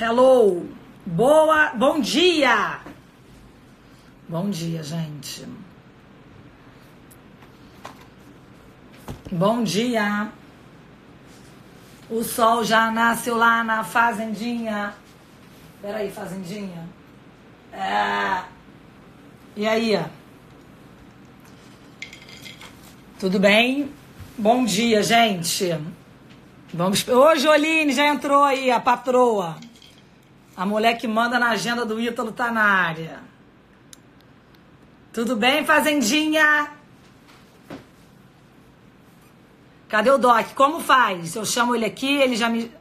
Hello. Boa, bom dia. Bom dia, gente. Bom dia. O sol já nasceu lá na fazendinha. Peraí, fazendinha. É... E aí? Tudo bem? Bom dia, gente. Vamos. Hoje, Oline já entrou aí, a patroa. A mulher que manda na agenda do Ítalo tá na área. Tudo bem, Fazendinha? Cadê o Doc? Como faz? Eu chamo ele aqui, ele já me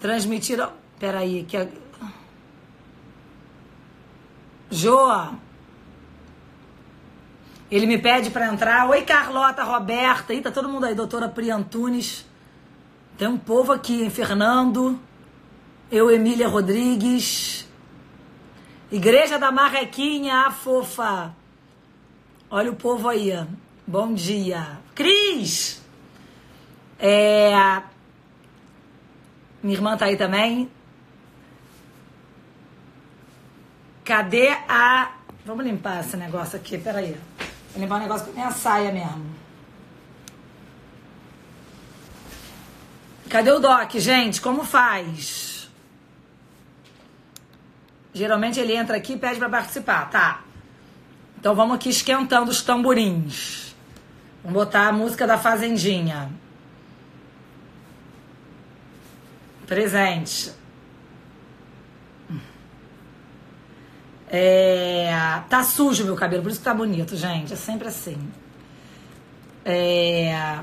transmitiram. Peraí, que. Joa. Ele me pede para entrar. Oi, Carlota, Roberta. Ih, tá todo mundo aí. Doutora Pri Antunes. Tem um povo aqui, hein? Fernando. Eu, Emília Rodrigues. Igreja da Marrequinha, a fofa. Olha o povo aí. Bom dia. Cris! É... Minha irmã tá aí também. Cadê a. Vamos limpar esse negócio aqui, peraí. Vou limpar um negócio com a minha saia mesmo. Cadê o Doc, gente? Como faz? Geralmente ele entra aqui e pede para participar, tá? Então vamos aqui esquentando os tamborins. Vamos botar a música da Fazendinha. Presente. É, tá sujo meu cabelo, por isso que tá bonito, gente. É sempre assim. É,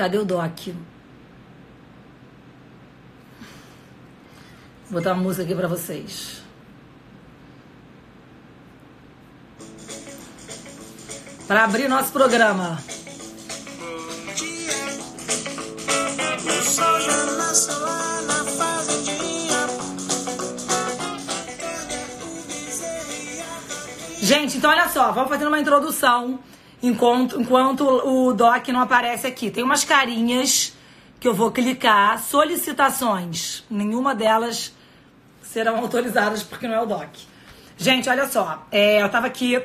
Cadê o Doc? Vou botar uma música aqui pra vocês. Para abrir nosso programa. Gente, então olha só, vamos fazer uma introdução enquanto, enquanto o doc não aparece aqui. Tem umas carinhas que eu vou clicar, solicitações. Nenhuma delas serão autorizadas porque não é o doc. Gente, olha só, é, eu tava aqui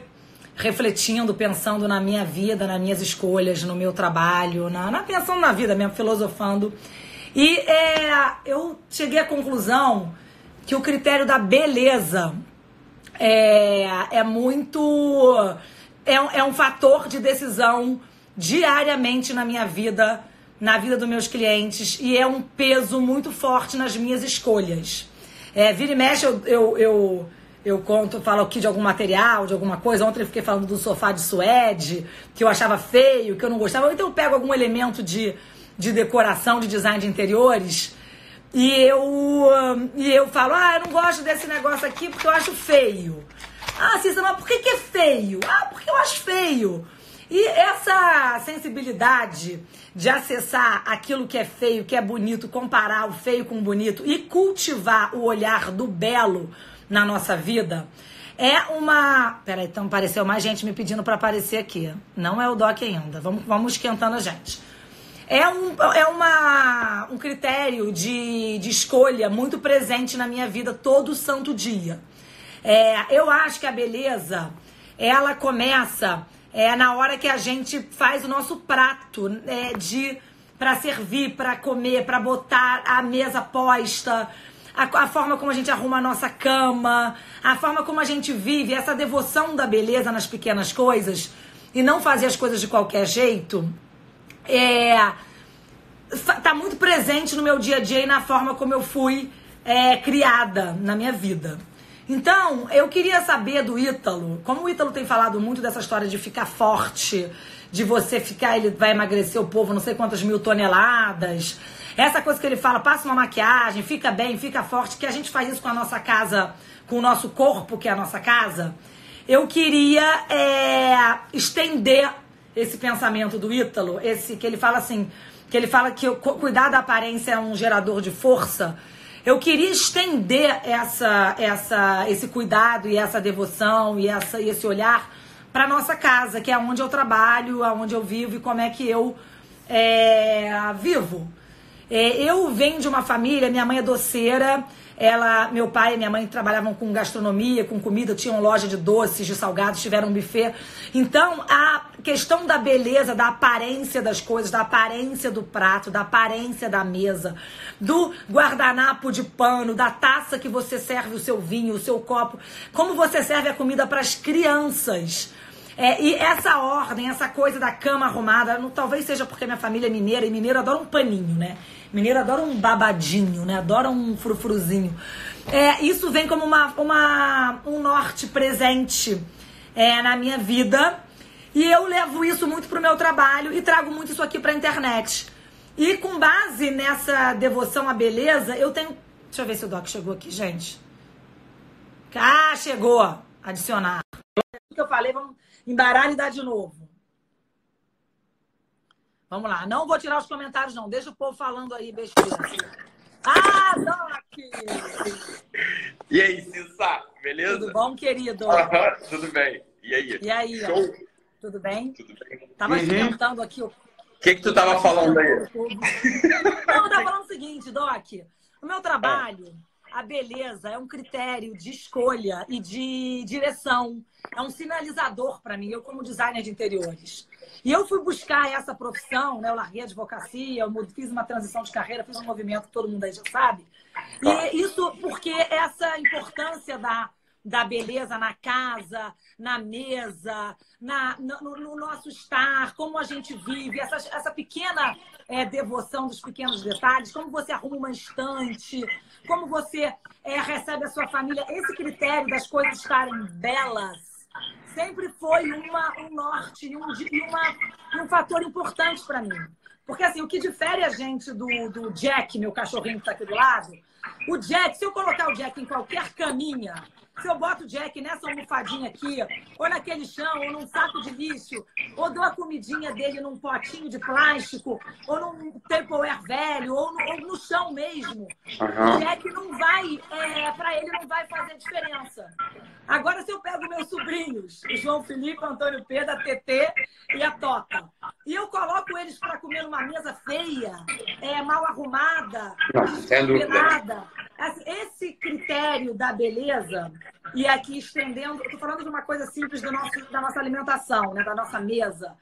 refletindo, pensando na minha vida, nas minhas escolhas, no meu trabalho, na, na pensando na vida mesmo, filosofando. E é, eu cheguei à conclusão que o critério da beleza é, é muito é, é um fator de decisão diariamente na minha vida, na vida dos meus clientes, e é um peso muito forte nas minhas escolhas. É, vira e mexe, eu, eu, eu, eu conto, falo aqui de algum material, de alguma coisa. Ontem eu fiquei falando do sofá de suede, que eu achava feio, que eu não gostava. Então eu pego algum elemento de, de decoração, de design de interiores, e eu, e eu falo, ah, eu não gosto desse negócio aqui porque eu acho feio. Ah, Cícera, mas por que, que é feio? Ah, porque eu acho feio. E essa sensibilidade de acessar aquilo que é feio, que é bonito, comparar o feio com o bonito e cultivar o olhar do belo na nossa vida é uma. Peraí, então apareceu mais gente me pedindo para aparecer aqui. Não é o Doc ainda. Vamos, vamos esquentando a gente. É, um, é uma, um critério de, de escolha muito presente na minha vida todo santo dia. É, eu acho que a beleza, ela começa é, na hora que a gente faz o nosso prato é, de para servir, para comer, para botar a mesa posta, a, a, forma como a gente arruma a nossa cama, a forma como a gente vive, essa devoção da beleza nas pequenas coisas e não fazer as coisas de qualquer jeito, é, tá muito presente no meu dia a dia e na forma como eu fui é, criada na minha vida. Então, eu queria saber do Ítalo, como o Ítalo tem falado muito dessa história de ficar forte, de você ficar, ele vai emagrecer o povo não sei quantas mil toneladas. Essa coisa que ele fala, passa uma maquiagem, fica bem, fica forte, que a gente faz isso com a nossa casa, com o nosso corpo, que é a nossa casa. Eu queria é, estender esse pensamento do Ítalo, esse que ele fala assim, que ele fala que cuidar da aparência é um gerador de força. Eu queria estender essa, essa, esse cuidado e essa devoção e essa, esse olhar para nossa casa, que é onde eu trabalho, aonde eu vivo e como é que eu é, vivo. É, eu venho de uma família, minha mãe é doceira, ela, meu pai e minha mãe trabalhavam com gastronomia, com comida, tinham loja de doces, de salgados, tiveram um buffet. Então, a questão da beleza, da aparência das coisas, da aparência do prato, da aparência da mesa, do guardanapo de pano, da taça que você serve o seu vinho, o seu copo, como você serve a comida para as crianças. É, e essa ordem, essa coisa da cama arrumada, não, talvez seja porque minha família é mineira e mineiro adora um paninho, né? Mineiro adora um babadinho, né? Adora um frufruzinho. É, isso vem como uma, uma, um norte presente é, na minha vida. E eu levo isso muito pro meu trabalho e trago muito isso aqui pra internet. E com base nessa devoção à beleza, eu tenho. Deixa eu ver se o Doc chegou aqui, gente. Ah, chegou! Adicionar. O que eu falei, vamos embaralhar e dar de novo. Vamos lá. Não vou tirar os comentários, não. Deixa o povo falando aí, besteira. Ah, Doc! E aí, Cissa? Beleza? Tudo bom, querido? tudo bem. E aí? E aí? Show? Tudo bem? Tudo bem. Tava esquentando aqui o. Que, que tu tava falando aí? Não, eu tava falando o seguinte, Doc. O meu trabalho, a beleza é um critério de escolha e de direção. É um sinalizador para mim, eu como designer de interiores. E eu fui buscar essa profissão, né? Eu larguei a advocacia, eu fiz uma transição de carreira, fiz um movimento que todo mundo aí já sabe. E isso porque essa importância da, da beleza na casa, na mesa, na, no, no nosso estar, como a gente vive, essa, essa pequena é, devoção dos pequenos detalhes, como você arruma uma estante, como você é, recebe a sua família, esse critério das coisas estarem belas sempre foi uma, um norte e um, uma, um fator importante para mim. Porque assim, o que difere a gente do, do Jack, meu cachorrinho que está aqui do lado, o Jack, se eu colocar o Jack em qualquer caminha, se eu boto o Jack nessa almofadinha aqui, ou naquele chão, ou num saco de lixo, ou dou a comidinha dele num potinho de plástico, ou num Tupperware velho, ou no, ou no chão mesmo, o Aham. Jack não vai, é, para ele não vai fazer diferença. Agora, se eu pego meus sobrinhos, o João Felipe, o Antônio Pedro, a TT e a Tota, e eu coloco eles para comer numa mesa feia, é, mal arrumada, Não, assim, esse critério da beleza, e aqui estendendo, eu tô falando de uma coisa simples nosso, da nossa alimentação, né, da nossa mesa,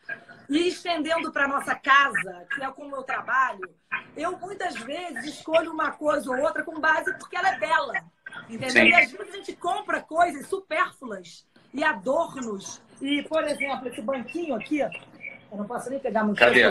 e estendendo para nossa casa, que é como eu trabalho, eu muitas vezes escolho uma coisa ou outra com base porque ela é bela. Entendeu? Sim. E às vezes a gente compra coisas supérfluas e adornos. E, por exemplo, esse banquinho aqui, eu não posso nem pegar muito. Cadê?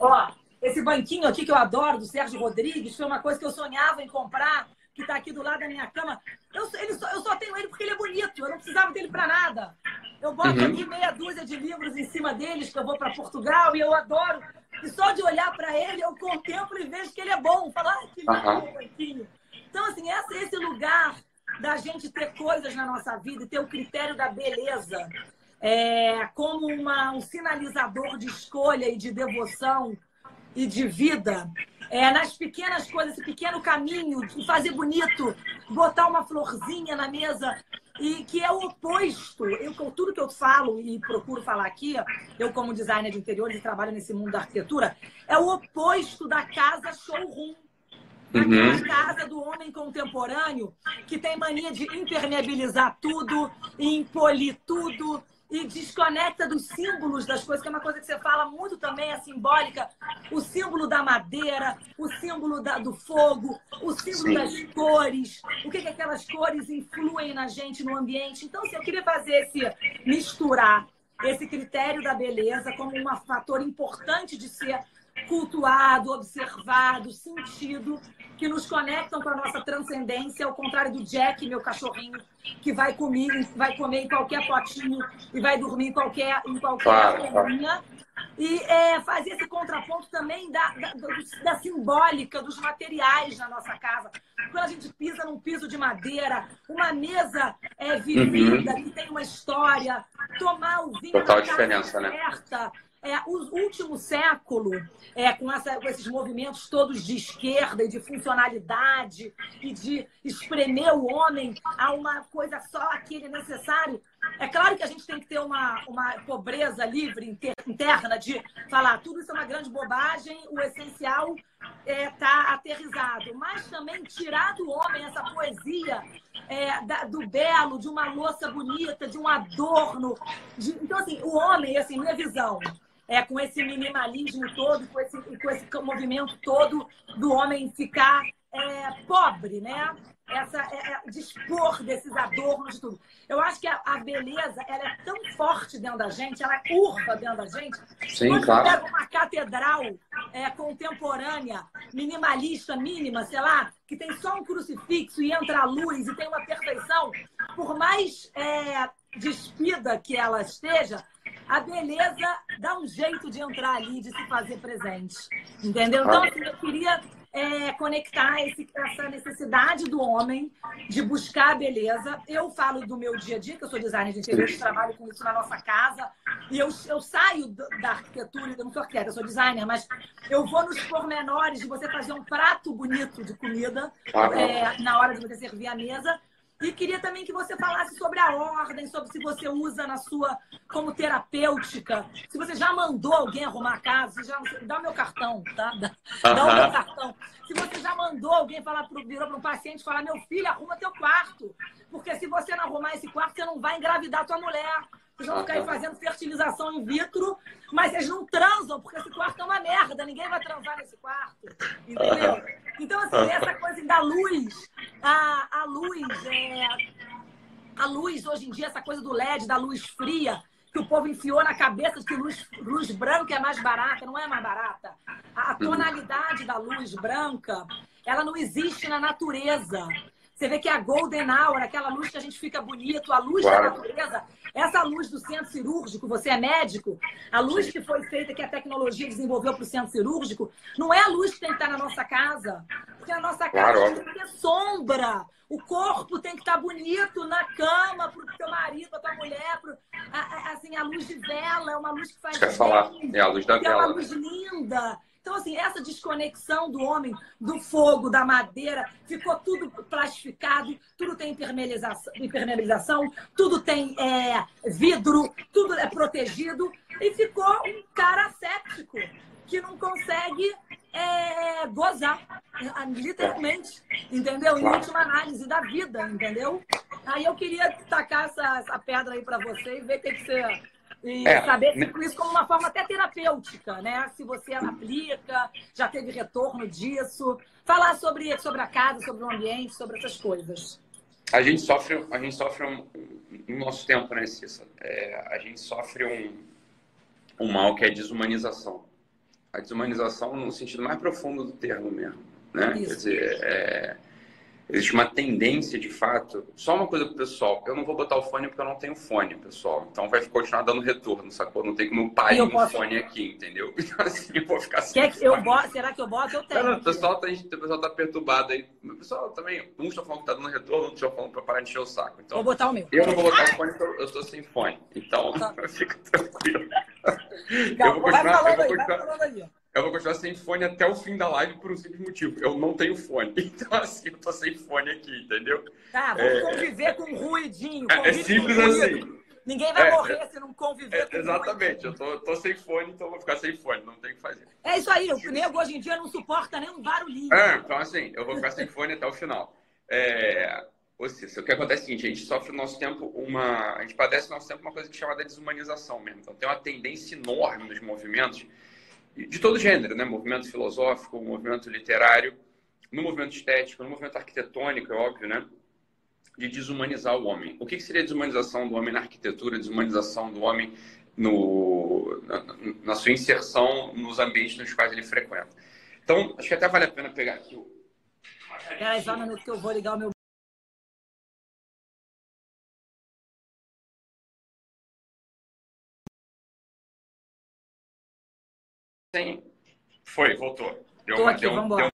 Ó, esse banquinho aqui que eu adoro, do Sérgio Rodrigues, foi uma coisa que eu sonhava em comprar, que está aqui do lado da minha cama. Eu, ele só, eu só tenho ele porque ele é bonito, eu não precisava dele para nada. Eu boto Uhum. aqui meia dúzia de livros em cima deles, que eu vou para Portugal, e eu adoro. E só de olhar para ele, eu contemplo e vejo que ele é bom. Falar, ah, que lindo o banquinho. Então, assim, esse, esse lugar da gente ter coisas na nossa vida e ter o critério da beleza é, como uma, um sinalizador de escolha e de devoção e de vida, é, nas pequenas coisas, esse pequeno caminho, de fazer bonito, botar uma florzinha na mesa, e que é o oposto. Eu, tudo que eu falo e procuro falar aqui, eu como designer de interiores e trabalho nesse mundo da arquitetura, é o oposto da casa showroom. Daquela Uhum. casa do homem contemporâneo que tem mania de impermeabilizar tudo, empolir tudo e desconecta dos símbolos das coisas, que é uma coisa que você fala muito também, é simbólica. O símbolo da madeira, o símbolo da- do fogo, o símbolo Sim. das cores, o que, que aquelas cores influem na gente, no ambiente. Então, assim, eu queria fazer esse misturar esse critério da beleza como um fator importante de ser cultuado, observado, sentido, que nos conectam com a nossa transcendência, ao contrário do Jack, meu cachorrinho, que vai comer, vai comer em qualquer potinho e vai dormir em qualquer, em qualquer caminha. E é, fazer esse contraponto também da, da, da simbólica, dos materiais na nossa casa. Quando a gente pisa num piso de madeira, uma mesa é, vivida, que tem uma história, tomar o vinho Uhum. Total diferença, né? É, o último século, é, com, essa- com esses movimentos todos de esquerda e de funcionalidade e de espremer o homem a uma coisa só aquele necessário, É claro que a gente tem que ter uma, uma pobreza livre interna de falar tudo isso é uma grande bobagem, o essencial está é, tá aterrizado. Mas também tirar do homem essa poesia é, da, do belo, de uma louça bonita, de um adorno. De... Então, assim, o homem, assim, minha visão, é, com esse minimalismo todo, com esse, com esse movimento todo do homem ficar é, pobre, né? essa é, é, dispor desses adornos de tudo. Eu acho que a, a, beleza ela é tão forte dentro da gente, ela é curva dentro da gente. Sim, Quando claro. pega uma catedral é, contemporânea, minimalista, mínima, sei lá, que tem só um crucifixo e entra a luz e tem uma perfeição, por mais é, despida que ela esteja, a beleza dá um jeito de entrar ali, de se fazer presente. Entendeu? Então, assim, eu queria é, conectar esse, essa necessidade do homem de buscar a beleza. Eu falo do meu dia a dia, que eu sou designer de interior, trabalho com isso na nossa casa, e eu, eu saio da arquitetura, eu não sou arquiteta, eu sou designer, mas eu vou nos pormenores de você fazer um prato bonito de comida é, na hora de você servir a mesa e queria também que você falasse sobre a ordem, sobre se você usa na sua como terapêutica. Se você já mandou alguém arrumar a casa, já, dá o meu cartão, tá? Dá, dá o meu cartão. Se você já mandou alguém falar pro, virou para um paciente falar, meu filho, arruma teu quarto. Porque se você não arrumar esse quarto, você não vai engravidar tua mulher. Vocês vão ficar aí fazendo fertilização in vitro, mas vocês não transam, porque esse quarto é uma merda, ninguém vai transar nesse quarto. Entendeu? Então, assim, essa coisa da luz, a, a luz, é, a luz hoje em dia, essa coisa do LED, da luz fria, que o povo enfiou na cabeça de que luz, luz branca é mais barata, não é mais barata. A, a tonalidade da luz branca, ela não existe na natureza. Você vê que a Golden Hour, aquela luz que a gente fica bonito, a luz claro. da natureza, essa luz do centro cirúrgico, você é médico, a luz que foi feita, que a tecnologia desenvolveu para o centro cirúrgico, não é a luz que tem que estar na nossa casa. Porque a nossa casa claro. tem que ter sombra. O corpo tem que estar bonito na cama para o teu marido, para tua mulher. Pro... assim, a luz de vela é uma luz que faz. Quer falar? É a luz da vela. É uma luz linda. Então, assim, essa desconexão do homem, do fogo, da madeira, ficou tudo plastificado, tudo tem impermeabilização, tudo tem é, vidro, tudo é protegido, e ficou um cara séptico que não consegue é, gozar, literalmente, entendeu? Em última análise da vida, entendeu? Aí eu queria tacar essa, essa pedra aí para você e ver o que, que você e é, saber se isso como uma forma até terapêutica, né? Se você aplica, já teve retorno disso. Falar sobre, sobre a casa, sobre o ambiente, sobre essas coisas. A gente sofre, a gente sofre um, no nosso tempo, né, Cissa? É, a gente sofre um, um mal que é a desumanização. A desumanização no sentido mais profundo do termo mesmo, né? Isso. Quer dizer, é, Existe uma tendência, de fato. Só uma coisa pro pessoal: eu não vou botar o fone porque eu não tenho fone, pessoal. Então vai continuar dando retorno, sacou? Não tem como pai um posso... fone aqui, entendeu? Então assim, eu vou ficar sem. Que eu boto? Será que eu boto? Eu tenho. Não, o, pessoal tá, o pessoal tá perturbado aí. O pessoal também. Um está falando que tá dando retorno, outro está falando para parar de encher o saco. Então, vou botar o meu. Eu não vou botar o fone porque eu estou sem fone. Então, tá. fica tranquilo. Então, eu vou continuar. Vai falando, eu vou continuar... Aí, vai falando aí eu vou continuar sem fone até o fim da live por um simples motivo. Eu não tenho fone. Então, assim, eu tô sem fone aqui, entendeu? Tá, vamos é... conviver com um ruidinho. É, é simples assim. Ninguém vai é, morrer é, se não conviver é, com Exatamente, eu tô, tô, sem fone, então vou ficar sem fone, não tem o que fazer. É isso aí, o nego hoje em dia não suporta nem um barulhinho. É, então assim, eu vou ficar sem fone até o final. É, ou seja, o que acontece é o seguinte, a gente sofre no nosso tempo uma. A gente padece no nosso tempo uma coisa que é chamada desumanização mesmo. Então tem uma tendência enorme nos movimentos de todo gênero, né? Movimento filosófico, movimento literário, no movimento estético, no movimento arquitetônico, é óbvio, né? De desumanizar o homem. O que seria a desumanização do homem na arquitetura, desumanização do homem no, na, na, sua inserção nos ambientes nos quais ele frequenta? Então, acho que até vale a pena pegar aqui o. Peraí, só um minuto que eu vou ligar o meu Sim. Foi, voltou. Deu Tô aqui, deu, vamos embora.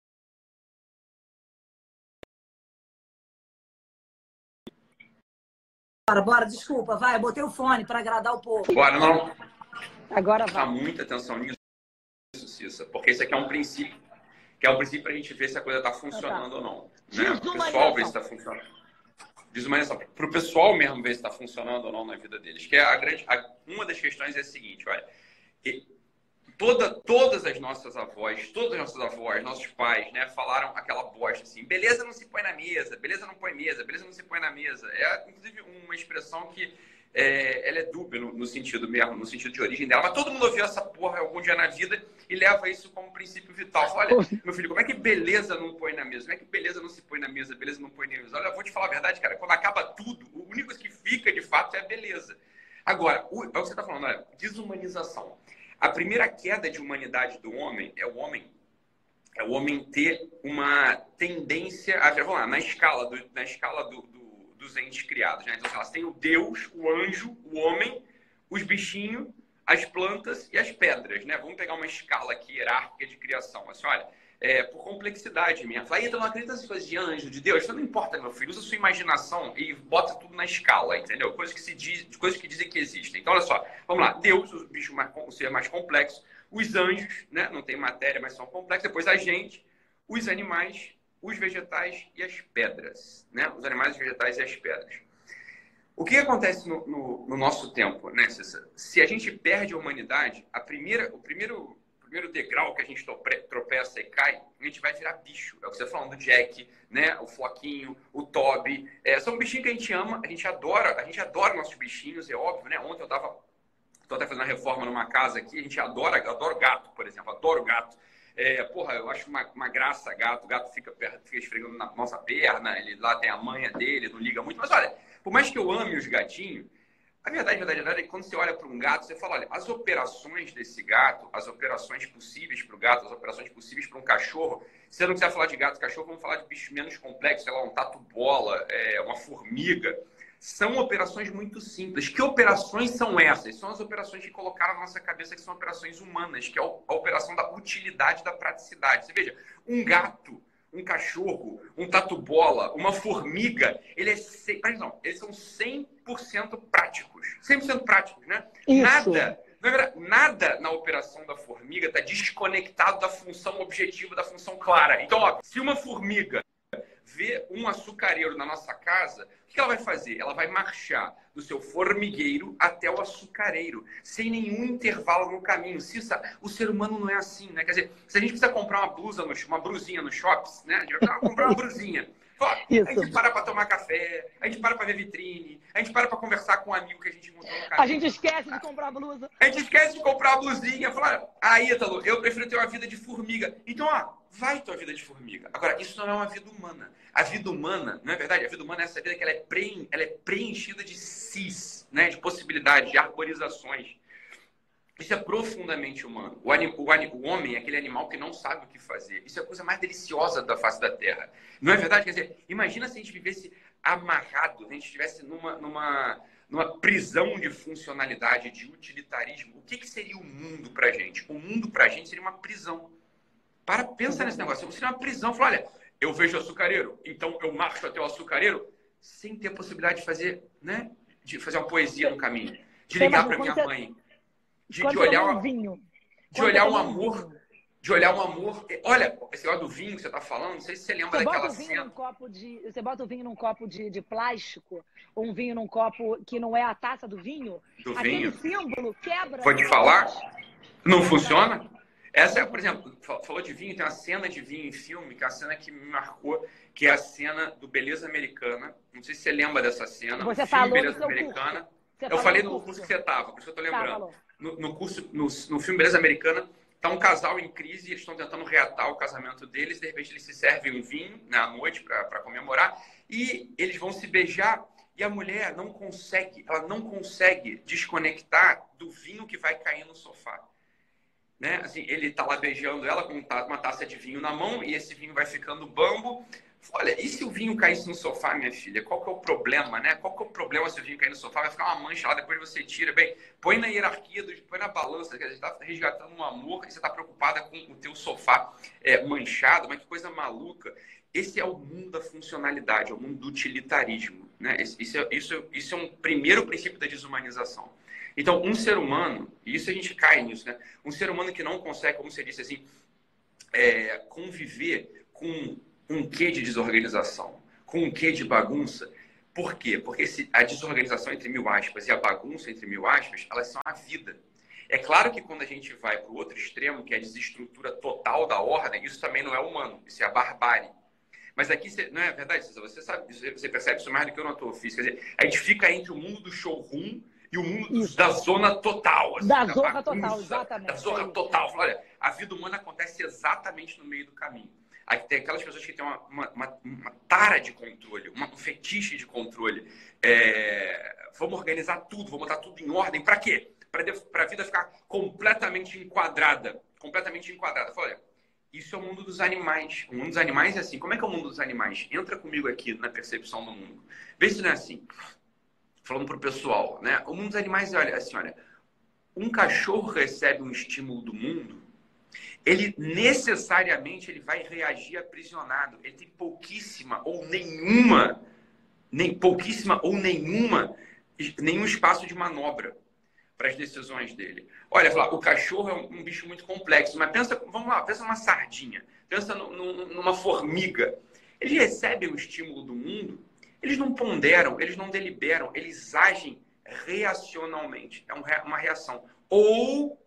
Bora, bora, desculpa, vai, eu botei o fone para agradar o povo. Bora, não. Agora vai. Dá muita atenção nisso, Cissa, porque isso aqui é um princípio, que é um princípio para a gente ver se a coisa está funcionando tá. ou não. Né? O pessoal vê se está funcionando. desumanização. Para o pessoal mesmo ver se está funcionando ou não na vida deles. Que é a grande, a, uma das questões é a seguinte, olha, toda, todas as nossas avós, todas as nossas avós, nossos pais, né, falaram aquela bosta assim, beleza não se põe na mesa, beleza não põe mesa, beleza não se põe na mesa. É, inclusive, uma expressão que é, ela é dúbia no, no, sentido mesmo, no sentido de origem dela, mas todo mundo ouviu essa porra algum dia na vida e leva isso como princípio vital. Olha, meu filho, como é que beleza não põe na mesa? Como é que beleza não se põe na mesa? Beleza não põe na mesa? Olha, eu vou te falar a verdade, cara, quando acaba tudo, o único que fica de fato é a beleza. Agora, o, é o que você está falando, olha, desumanização. A primeira queda de humanidade do homem é o homem é o homem ter uma tendência a vamos lá, na escala do, na escala do, do, dos entes criados, né? Então, elas têm o Deus, o anjo, o homem, os bichinhos, as plantas e as pedras, né? Vamos pegar uma escala aqui hierárquica de criação. Assim, olha, é, por complexidade minha. Fala, então não acredita nessas coisas de anjo, de Deus? Isso não importa, meu filho. Usa sua imaginação e bota tudo na escala, entendeu? Coisas que, se diz, coisas que dizem que existem. Então, olha só. Vamos lá. Deus, o bicho mais, o ser mais complexo. Os anjos, né? Não tem matéria, mas são complexos. Depois a gente. Os animais, os vegetais e as pedras, né? Os animais, os vegetais e as pedras. O que acontece no, no, no nosso tempo, né, Cissa? Se a gente perde a humanidade, a primeira, o primeiro primeiro degrau que a gente tropeça e cai, a gente vai virar bicho. É o que você tá falando do Jack, né? O Floquinho, o Toby. É, são bichinhos que a gente ama, a gente adora, a gente adora nossos bichinhos, é óbvio, né? Ontem eu tava. Tô até fazendo uma reforma numa casa aqui, a gente adora, adoro gato, por exemplo, adoro gato. É, porra, eu acho uma, uma graça gato, o gato fica, fica esfregando na nossa perna, ele lá tem a manha dele, não liga muito. Mas olha, por mais que eu ame os gatinhos, a verdade, a verdade, a verdade é que quando você olha para um gato, você fala, olha, as operações desse gato, as operações possíveis para o gato, as operações possíveis para um cachorro, se você não quiser falar de gato e cachorro, vamos falar de bichos menos complexos, sei lá, um tatu-bola, é, uma formiga. São operações muito simples. Que operações são essas? São as operações que colocaram na nossa cabeça que são operações humanas, que é a operação da utilidade da praticidade. Você veja, um gato um cachorro, um tatu-bola, uma formiga, ele é, não, eles são 100% práticos. 100% práticos, né? Isso. Nada, nada na operação da formiga está desconectado da função objetiva, da função clara. Então, ó, se uma formiga vê um açucareiro na nossa casa, o que ela vai fazer? Ela vai marchar do seu formigueiro até o açucareiro, sem nenhum intervalo no caminho. Cissa, o ser humano não é assim, né? Quer dizer, se a gente precisa comprar uma blusa, no, uma brusinha no shops, né? A gente vai comprar uma brusinha. Ó, a gente para para tomar café, a gente para para ver vitrine, a gente para para conversar com um amigo que a gente montou no caminho. A gente esquece de comprar a blusa. A gente esquece de comprar a blusinha. Fala, ah, Ítalo, eu prefiro ter uma vida de formiga. Então, ó, vai tua vida de formiga. Agora, isso não é uma vida humana. A vida humana, não é verdade? A vida humana é essa vida que ela é, pre... ela é preenchida de cis, né? de possibilidades, de arborizações. Isso é profundamente humano. O, anim... o, anim... o homem é aquele animal que não sabe o que fazer. Isso é a coisa mais deliciosa da face da Terra. Não é verdade? Quer dizer, imagina se a gente vivesse amarrado, se a gente estivesse numa, numa, numa prisão de funcionalidade, de utilitarismo. O que, que seria o mundo para a gente? O mundo para a gente seria uma prisão. Para, pensa nesse negócio. Seria uma prisão. Fala, olha, eu vejo açucareiro, então eu marcho até o açucareiro, sem ter a possibilidade de fazer, né? De fazer uma poesia no caminho. De ligar para minha mãe. De, de olhar um vinho. De olhar um amor. De olhar um amor. Olha, esse negócio do vinho que você está falando, não sei se você lembra você daquela copo de, você bota o vinho num copo de, de plástico, ou um vinho num copo que não é a taça do vinho. Do Aquele vinho. símbolo quebra. Vou te falar? Não funciona? Essa é, por exemplo, falou de vinho, tem uma cena de vinho em filme, que é a cena que me marcou, que é a cena do Beleza Americana. Não sei se você lembra dessa cena. Você falou Beleza Americana. Eu falei no curso que você estava, por isso que eu estou tá, lembrando. Tá, no, no, curso, no, no filme Beleza Americana, tá um casal em crise, eles estão tentando reatar o casamento deles, de repente eles se servem um vinho né, à noite para comemorar, e eles vão se beijar, e a mulher não consegue, ela não consegue desconectar do vinho que vai cair no sofá né? Assim, ele tá lá beijando ela com uma taça de vinho na mão e esse vinho vai ficando bambo. Olha, e se o vinho caísse no sofá, minha filha? Qual que é o problema, né? Qual que é o problema se o vinho cair no sofá? Vai ficar uma mancha lá, depois você tira. Bem, põe na hierarquia, põe na balança, que você está resgatando um amor e você está preocupada com o teu sofá é, manchado, mas que coisa maluca. Esse é o mundo da funcionalidade, é o mundo do utilitarismo. Né? Isso, é, isso, isso é um primeiro princípio da desumanização. Então, um ser humano, e isso a gente cai nisso, né? Um ser humano que não consegue, como você disse assim, é, conviver com um quê de desorganização, com um quê de bagunça, Por quê? Porque esse, a desorganização entre mil aspas e a bagunça entre mil aspas, elas são a vida. É claro que quando a gente vai para o outro extremo, que é a desestrutura total da ordem, isso também não é humano, isso é a barbárie. Mas aqui, não é verdade, Você sabe, você percebe isso mais do que eu não estou físico. Quer dizer, a gente fica entre o mundo do showroom e o mundo Isso. da zona total. Assim, da, da zona total, exatamente. Da zona total. Olha, a vida humana acontece exatamente no meio do caminho. Aí tem aquelas pessoas que têm uma, uma, uma, uma tara de controle, uma, um fetiche de controle. É, vamos organizar tudo, vamos botar tudo em ordem. Para quê? Para a vida ficar completamente enquadrada. Completamente enquadrada. Olha, isso é o mundo dos animais. O mundo dos animais é assim. Como é que é o mundo dos animais? Entra comigo aqui na percepção do mundo. Vê se não é assim falando para o pessoal, né? O mundo dos animais, olha, assim, olha, um cachorro recebe um estímulo do mundo, ele necessariamente ele vai reagir aprisionado. Ele tem pouquíssima ou nenhuma, nem pouquíssima ou nenhuma, nenhum espaço de manobra para as decisões dele. Olha, falar, o cachorro é um, um, bicho muito complexo, mas pensa, vamos lá, pensa numa sardinha, pensa no, no, numa formiga. Ele recebe o estímulo do mundo eles não ponderam, eles não deliberam, eles agem reacionalmente. É uma reação. Ou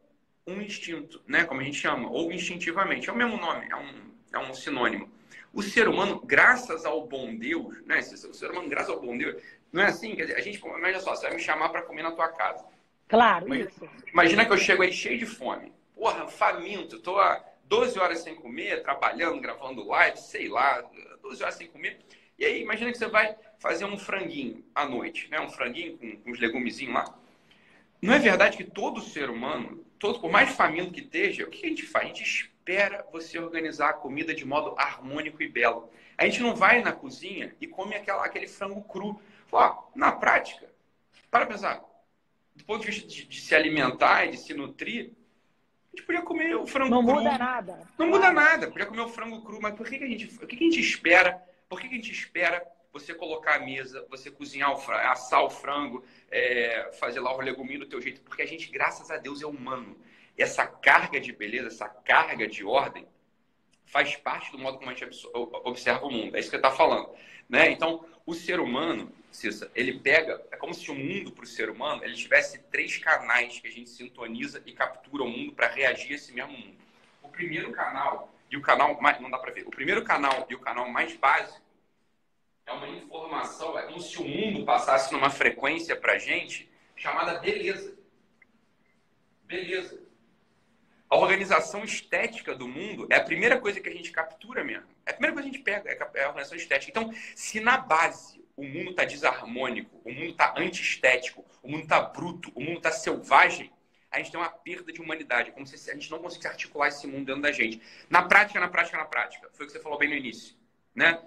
um instinto, né? como a gente chama, ou instintivamente. É o mesmo nome, é um, é um sinônimo. O ser humano, graças ao bom Deus, né? o ser humano, graças ao bom Deus, não é assim? Quer dizer, a gente, imagina só, você vai me chamar para comer na tua casa. Claro, imagina, isso. Imagina que eu chego aí cheio de fome. Porra, faminto, tô há 12 horas sem comer, trabalhando, gravando live, sei lá, 12 horas sem comer. E aí, imagina que você vai fazer um franguinho à noite, né? Um franguinho com, com uns legumezinhos lá. Não é verdade que todo ser humano, todo, por mais faminto que esteja, o que a gente faz? A gente espera você organizar a comida de modo harmônico e belo. A gente não vai na cozinha e come aquela, aquele frango cru. Ó, na prática, para pensar, do ponto de vista de, de, se alimentar e de se nutrir, a gente podia comer o frango não cru. Não muda nada. Não muda nada. Podia comer o frango cru, mas por que, que a gente, o que, que a gente espera? Por que, que a gente espera você colocar a mesa, você cozinhar, o frango, assar o frango, é, fazer lá o leguminho do teu jeito, porque a gente, graças a Deus, é humano. E essa carga de beleza, essa carga de ordem, faz parte do modo como a gente observa o mundo. É isso que ele está falando. Né? Então, o ser humano, Cissa, ele pega, é como se o mundo para o ser humano, ele tivesse três canais que a gente sintoniza e captura o mundo para reagir a esse mesmo mundo. O primeiro canal e o canal mais, não dá para ver, o primeiro canal e o canal mais básico é uma informação, é como se o mundo passasse numa frequência para gente chamada beleza. Beleza. A organização estética do mundo é a primeira coisa que a gente captura mesmo. É a primeira coisa que a gente pega, é a organização estética. Então, se na base o mundo está desarmônico, o mundo está antiestético, o mundo está bruto, o mundo está selvagem, a gente tem uma perda de humanidade, como se a gente não conseguisse articular esse mundo dentro da gente. Na prática, na prática, na prática. Foi o que você falou bem no início, né?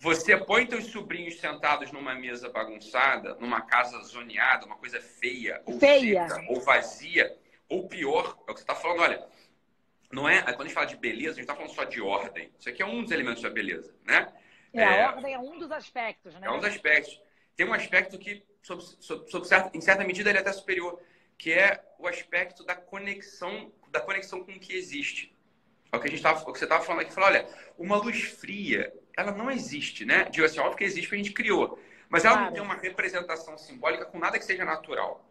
Você põe teus sobrinhos sentados numa mesa bagunçada, numa casa zoneada, uma coisa feia, ou feia. Seca, ou vazia, ou pior, é o que você está falando, olha, não é, quando a gente fala de beleza, a gente está falando só de ordem. Isso aqui é um dos elementos da beleza, né? É, é, a ordem é um dos aspectos, né? É um dos aspectos. Tem um aspecto que, sob, sob, sob certa, em certa medida, ele é até superior, que é o aspecto da conexão, da conexão com o que existe. É o que, a gente tava, o que você estava falando aqui. Falou, olha, uma luz fria, ela não existe, né? Digo assim, óbvio que existe porque a gente criou. Mas ela claro. não tem uma representação simbólica com nada que seja natural.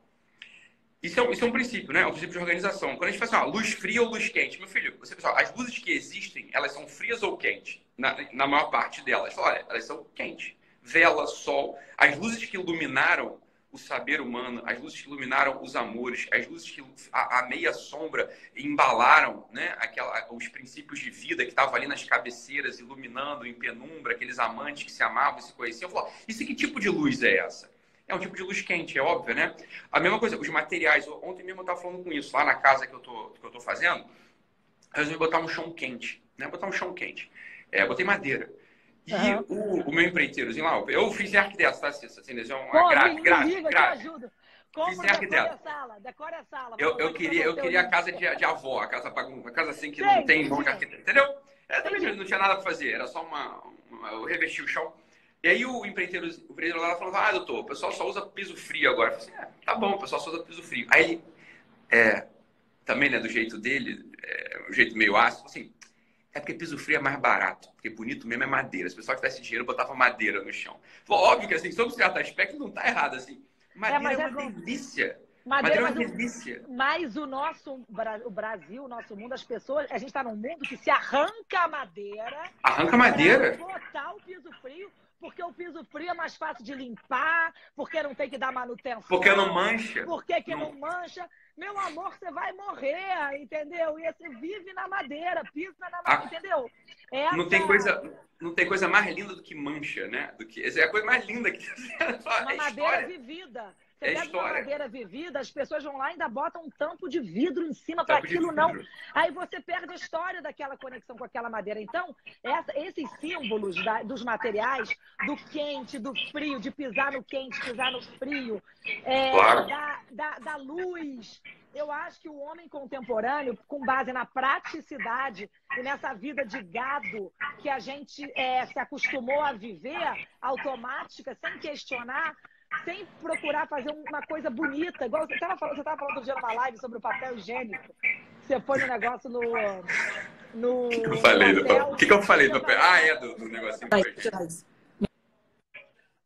Isso é, um, isso é um princípio, né? É um princípio de organização. Quando a gente fala assim, ó, luz fria ou luz quente, meu filho, você pessoal, as luzes que existem, elas são frias ou quentes? Na, na maior parte delas. Olha, elas são quentes. Vela, sol. As luzes que iluminaram o saber humano, as luzes que iluminaram os amores, as luzes que a, a meia sombra embalaram né, aquela, os princípios de vida que estavam ali nas cabeceiras, iluminando em penumbra, aqueles amantes que se amavam e se conheciam. Eu falo, isso que tipo de luz é essa? É um tipo de luz quente, é óbvio, né? A mesma coisa, os materiais. Ontem mesmo eu estava falando com isso, lá na casa que eu tô, que eu tô fazendo, eu resolvi botar um chão quente, né? Botar um chão quente. É, botei madeira. E uhum. o, o, meu empreiteirozinho lá, eu fiz em arquiteto, tá, Cissa? Assim, é uma Pô, grave, grave, grave. Fiz em arquiteto. a sala, decore a sala. Eu, eu queria, eu queria a casa de, de avó, a casa, a casa assim que não tem de arquiteto, entendeu? É, também não tinha nada para fazer, era só uma, uma, Eu revesti o chão. E aí o empreiteiro, o empreiteiro lá falou: Ah, doutor, o pessoal só usa piso frio agora. Eu falei assim: é, tá bom, o pessoal só usa piso frio. Aí é, também, né, do jeito dele, é, um jeito meio ácido, assim, É porque piso frio é mais barato, porque bonito mesmo é madeira. Se o pessoal tivesse dinheiro, botava madeira no chão. Óbvio que, assim, sob certo aspecto, não tá errado, assim. Madeira é, é uma é delícia. Madeira, madeira é uma delícia. Mas o nosso o Brasil, o nosso mundo, as pessoas, a gente está num mundo que se arranca a madeira. Arranca a madeira? botar o piso frio porque o piso frio é mais fácil de limpar, porque não tem que dar manutenção. Porque não mancha. Porque que não, não mancha. Meu amor, você vai morrer, entendeu? E você vive na madeira, pisa na madeira, ah, entendeu? Essa... Não tem coisa, não tem coisa mais linda do que mancha, né? Do que essa é a coisa mais linda que uma é madeira vivida. Você é pega história. uma madeira vivida, as pessoas vão lá e ainda botam um tampo de vidro em cima para aquilo não. Aí você perde a história daquela conexão com aquela madeira. Então, essa, esses símbolos da, dos materiais, do quente, do frio, de pisar no quente, pisar no frio, é, claro. da, da, da luz, eu acho que o homem contemporâneo, com base na praticidade e nessa vida de gado que a gente é, se acostumou a viver, automática, sem questionar, sem procurar fazer uma coisa bonita. Igual você estava falando, você falando dia numa live sobre o papel higiênico. Você foi no negócio no. no o que, que eu falei do papel? O que, que eu falei do papel? Ah, é do, do negocinho.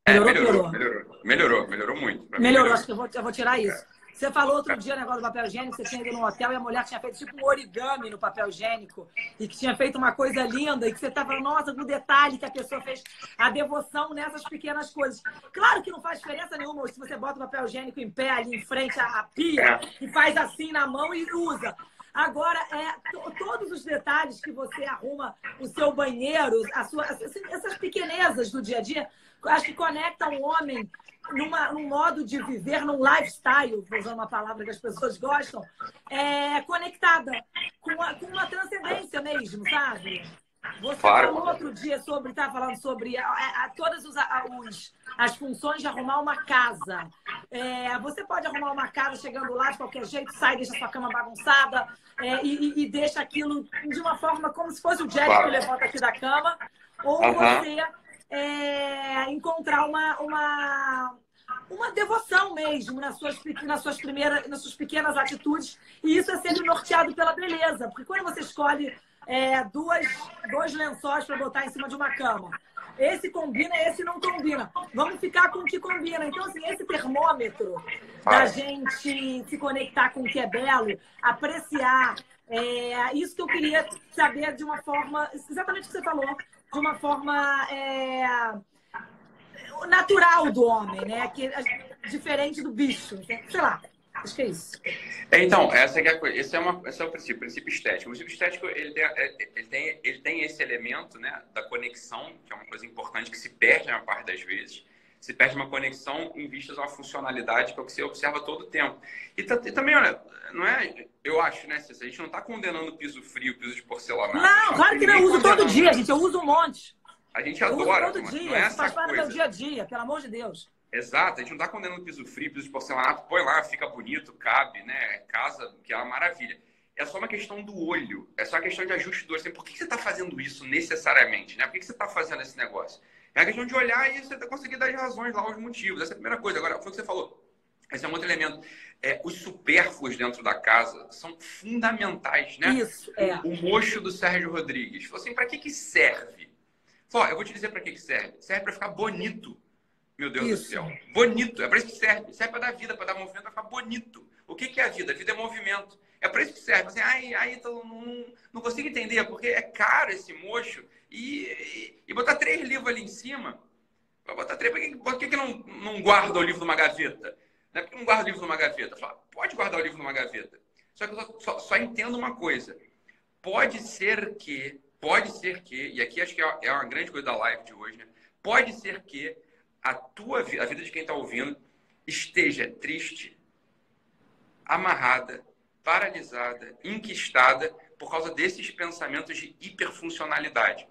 É, melhorou, melhorou, melhorou, melhorou, melhorou muito. Melhorou, melhorou, acho que eu vou, eu vou tirar isso. Você falou outro dia o negócio do papel higiênico, você tinha ido num hotel e a mulher tinha feito tipo um origami no papel higiênico e que tinha feito uma coisa linda e que você estava, nossa, no detalhe que a pessoa fez a devoção nessas pequenas coisas. Claro que não faz diferença nenhuma se você bota o papel higiênico em pé ali em frente à pia e faz assim na mão e usa. Agora, é, todos os detalhes que você arruma o seu banheiro, sua, essas pequenezas do dia a dia, acho que conectam o homem numa, num modo de viver, num lifestyle, vou usar uma palavra que as pessoas gostam, é, conectada com, a, com uma transcendência mesmo, sabe? Você claro. falou outro dia sobre, estava falando sobre a, a, a todas os, a, os, as funções de arrumar uma casa. É, você pode arrumar uma casa chegando lá de qualquer jeito, sai, deixa sua cama bagunçada é, e, e, deixa aquilo de uma forma como se fosse o Jack claro. que levanta aqui da cama. Ou você é, encontrar uma, uma, uma devoção mesmo nas suas, nas, suas primeiras, nas suas pequenas atitudes. E isso é sempre norteado pela beleza. Porque quando você escolhe é, duas, dois lençóis para botar em cima de uma cama, esse combina, esse não combina. Vamos ficar com o que combina. Então, assim, esse termômetro da gente se conectar com o que é belo, apreciar, é, isso que eu queria saber de uma forma, exatamente o que você falou, de uma forma é, natural do homem, né? Que, é diferente do bicho. Sei lá. Acho que é isso. É, então, essa é a coisa. Esse é, uma, esse é o princípio, o princípio estético. O princípio estético ele tem, é, ele, tem, ele tem esse elemento né, da conexão, que é uma coisa importante que se perde na parte das vezes. Se perde uma conexão em vistas a uma funcionalidade que é o que você observa todo o tempo. E, e também, olha, não é. Eu acho, né, Cissa? A gente não está condenando piso frio, piso de porcelanato. Não, claro que não. Eu uso todo dia, gente. Eu uso um monte. A gente adora. Eu todo dia. Não é Isso faz parte do meu dia a dia, pelo amor de Deus. Exato, a gente não está condenando piso frio, piso de porcelanato, põe lá, fica bonito, cabe, né? Casa, que é uma maravilha. É só uma questão do olho, é só uma questão de ajuste do olho. Assim, por que você está fazendo isso necessariamente? Né? Por que você está fazendo esse negócio? É a questão de olhar e você conseguir dar as razões lá, os motivos. Essa é a primeira coisa. Agora, foi o que você falou. Esse é um outro elemento. É, os supérfluos dentro da casa são fundamentais, né? Isso, é. O, mocho do Sérgio Rodrigues. Falou assim, para que que serve? Falou, eu vou te dizer para que que serve. Serve para ficar bonito. Meu Deus isso. do céu. Bonito. É para isso que serve. Serve para dar vida, para dar movimento, para ficar bonito. O que, que é a vida? A vida é movimento. É para isso que serve. Assim, ai, ai, então, não, não consigo entender, porque é caro esse mocho. E, e, botar três livros ali em cima. Para botar três, por que, por que, que não, não guarda o livro numa gaveta? Não é porque não guarda o livro numa gaveta. Fala, pode guardar o livro numa gaveta. Só que eu só, só, entendo uma coisa. Pode ser que, pode ser que, e aqui acho que é, é uma grande coisa da live de hoje, né? Pode ser que a tua vida, a vida de quem está ouvindo, esteja triste, amarrada, paralisada, enquistada por causa desses pensamentos de hiperfuncionalidade.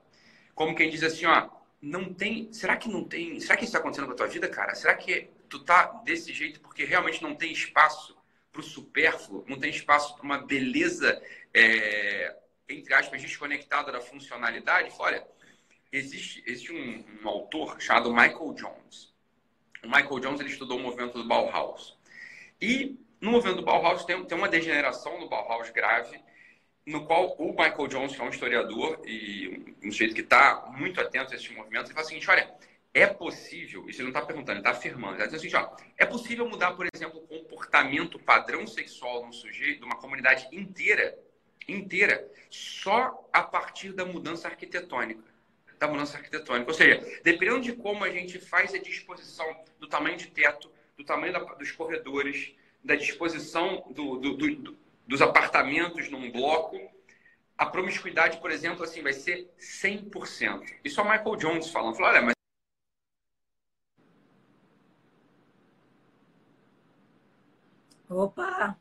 Como quem diz assim, ó, não tem, será que não tem, será que isso está acontecendo com a tua vida, cara? Será que tu tá desse jeito porque realmente não tem espaço para o supérfluo, não tem espaço para uma beleza, é, entre aspas, desconectada da funcionalidade? Olha, existe, existe um, um, autor chamado Michael Jones. O Michael Jones ele estudou o movimento do Bauhaus. E no movimento do Bauhaus tem, tem uma degeneração do Bauhaus grave no qual o Michael Jones, que é um historiador e um sujeito que está muito atento a esses movimentos, ele fala o seguinte: olha, é possível, isso ele não está perguntando, ele está afirmando, ele está dizendo assim, ó, é possível mudar, por exemplo, o comportamento padrão sexual de um sujeito, de uma comunidade inteira, inteira, só a partir da mudança arquitetônica. Da mudança arquitetônica. Ou seja, dependendo de como a gente faz a disposição do tamanho de teto, do tamanho da, dos corredores, da disposição do, do, do, dos apartamentos num bloco, a promiscuidade, por exemplo, assim, vai ser 100%. Isso é o Michael Jones falando. Falou, olha, mas Opa!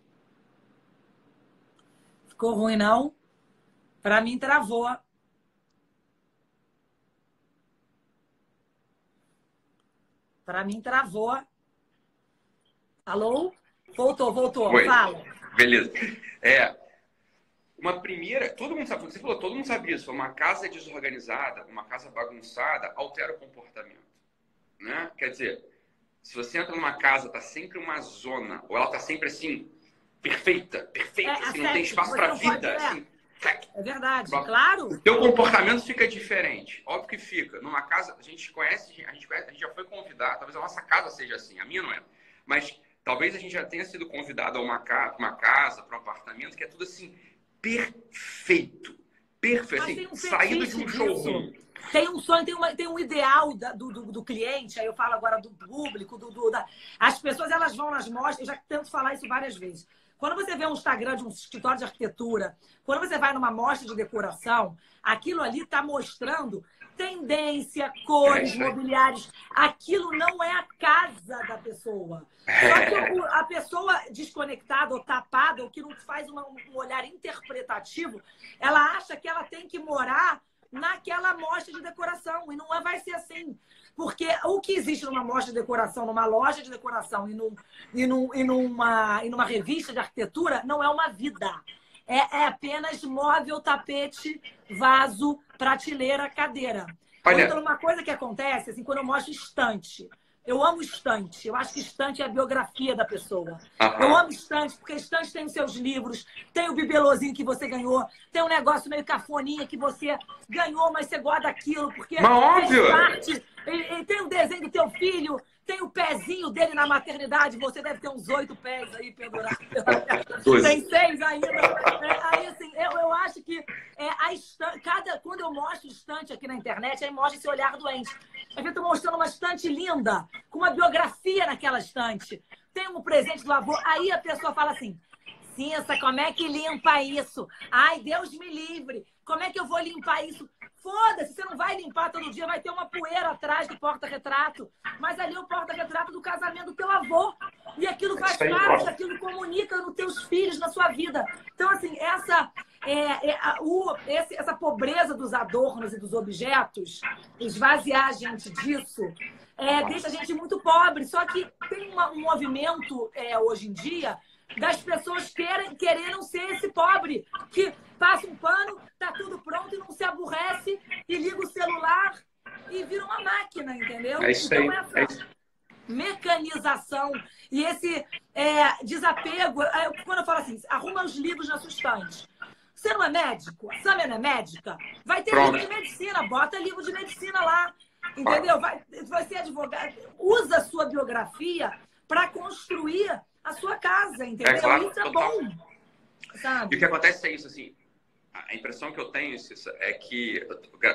Ficou ruim, não? Para mim, travou. Para mim, travou. Alô? Voltou, voltou. Oi. Fala. Beleza. É, uma primeira, todo mundo sabe, você falou, todo mundo sabe isso. Uma casa desorganizada, uma casa bagunçada, altera o comportamento. Né? Quer dizer, se você entra numa casa, tá sempre uma zona, ou ela tá sempre assim, perfeita, perfeita, é, assim, não tem espaço para vida. É. Assim, é verdade, claro. O teu comportamento fica diferente. Óbvio que fica. Numa casa, a gente conhece, a gente, conhece, a gente já foi convidado, talvez a nossa casa seja assim, a minha não é. Mas talvez a gente já tenha sido convidado a uma, ca uma casa, para um apartamento, que é tudo assim, perfeito. Perfeito. Assim, um saído de um showroom. Tem um sonho, tem, uma, tem um ideal da, do, do, do, cliente, aí eu falo agora do público, do, do, da... as pessoas elas vão nas mostras, eu já tento falar isso várias vezes. Quando você vê um Instagram de um escritório de arquitetura, quando você vai numa mostra de decoração, aquilo ali está mostrando tendência, cores, é mobiliários. Aquilo não é a casa da pessoa. Só que a pessoa desconectada ou tapada, ou que não faz uma, um olhar interpretativo, ela acha que ela tem que morar naquela amostra de decoração. E não vai ser assim. Porque o que existe numa amostra de decoração, numa loja de decoração e, num, e, num, e, numa, e numa revista de arquitetura, não é uma vida. É, é apenas móvel, tapete, vaso, prateleira, cadeira. Olha... Então, uma coisa que acontece, assim, quando eu mostro estante, eu amo estante. Eu acho que estante é a biografia da pessoa. Uhum. Eu amo estante, porque estante tem os seus livros, tem o bibelozinho que você ganhou, tem um negócio meio cafoninha que você ganhou, mas você gosta daquilo, porque mas óbvio. parte. E, e tem o desenho do teu filho, tem o pezinho dele na maternidade, você deve ter uns oito pés aí pendurados. tem seis ainda. É, aí, assim, eu, eu acho que é, a estante, cada, quando eu mostro estante aqui na internet, aí mostra esse olhar doente. Eu estou mostrando uma estante linda, com uma biografia naquela estante. Tem um presente do avô. Aí a pessoa fala assim: Cinça, como é que limpa isso? Ai, Deus me livre. Como é que eu vou limpar isso? Foda-se, você não vai limpar todo dia, vai ter uma poeira atrás do porta-retrato. Mas ali é o porta-retrato do casamento do teu avô. E aquilo faz parte, aquilo comunica nos teus filhos, na sua vida. Então, assim, essa, é, é, o, esse, essa pobreza dos adornos e dos objetos, esvaziar a gente disso, é, deixa a gente muito pobre. Só que tem uma, um movimento é, hoje em dia das pessoas querem, querendo ser esse pobre, que passa um pano, tá tudo pronto e não se aborrece e liga o celular e vira uma máquina, entendeu? É isso então, essa é mecanização e esse é, desapego. É, quando eu falo assim, arruma os livros na sua estante. Você não é médico? A Samia não é médica? Vai ter Pronto. livro de medicina, bota livro de medicina lá. Entendeu? Vai, vai ser advogado. Usa a sua biografia para construir a sua casa, entendeu? É, claro, isso é total. bom. Sabe? E o que acontece é isso, assim, a impressão que eu tenho é que,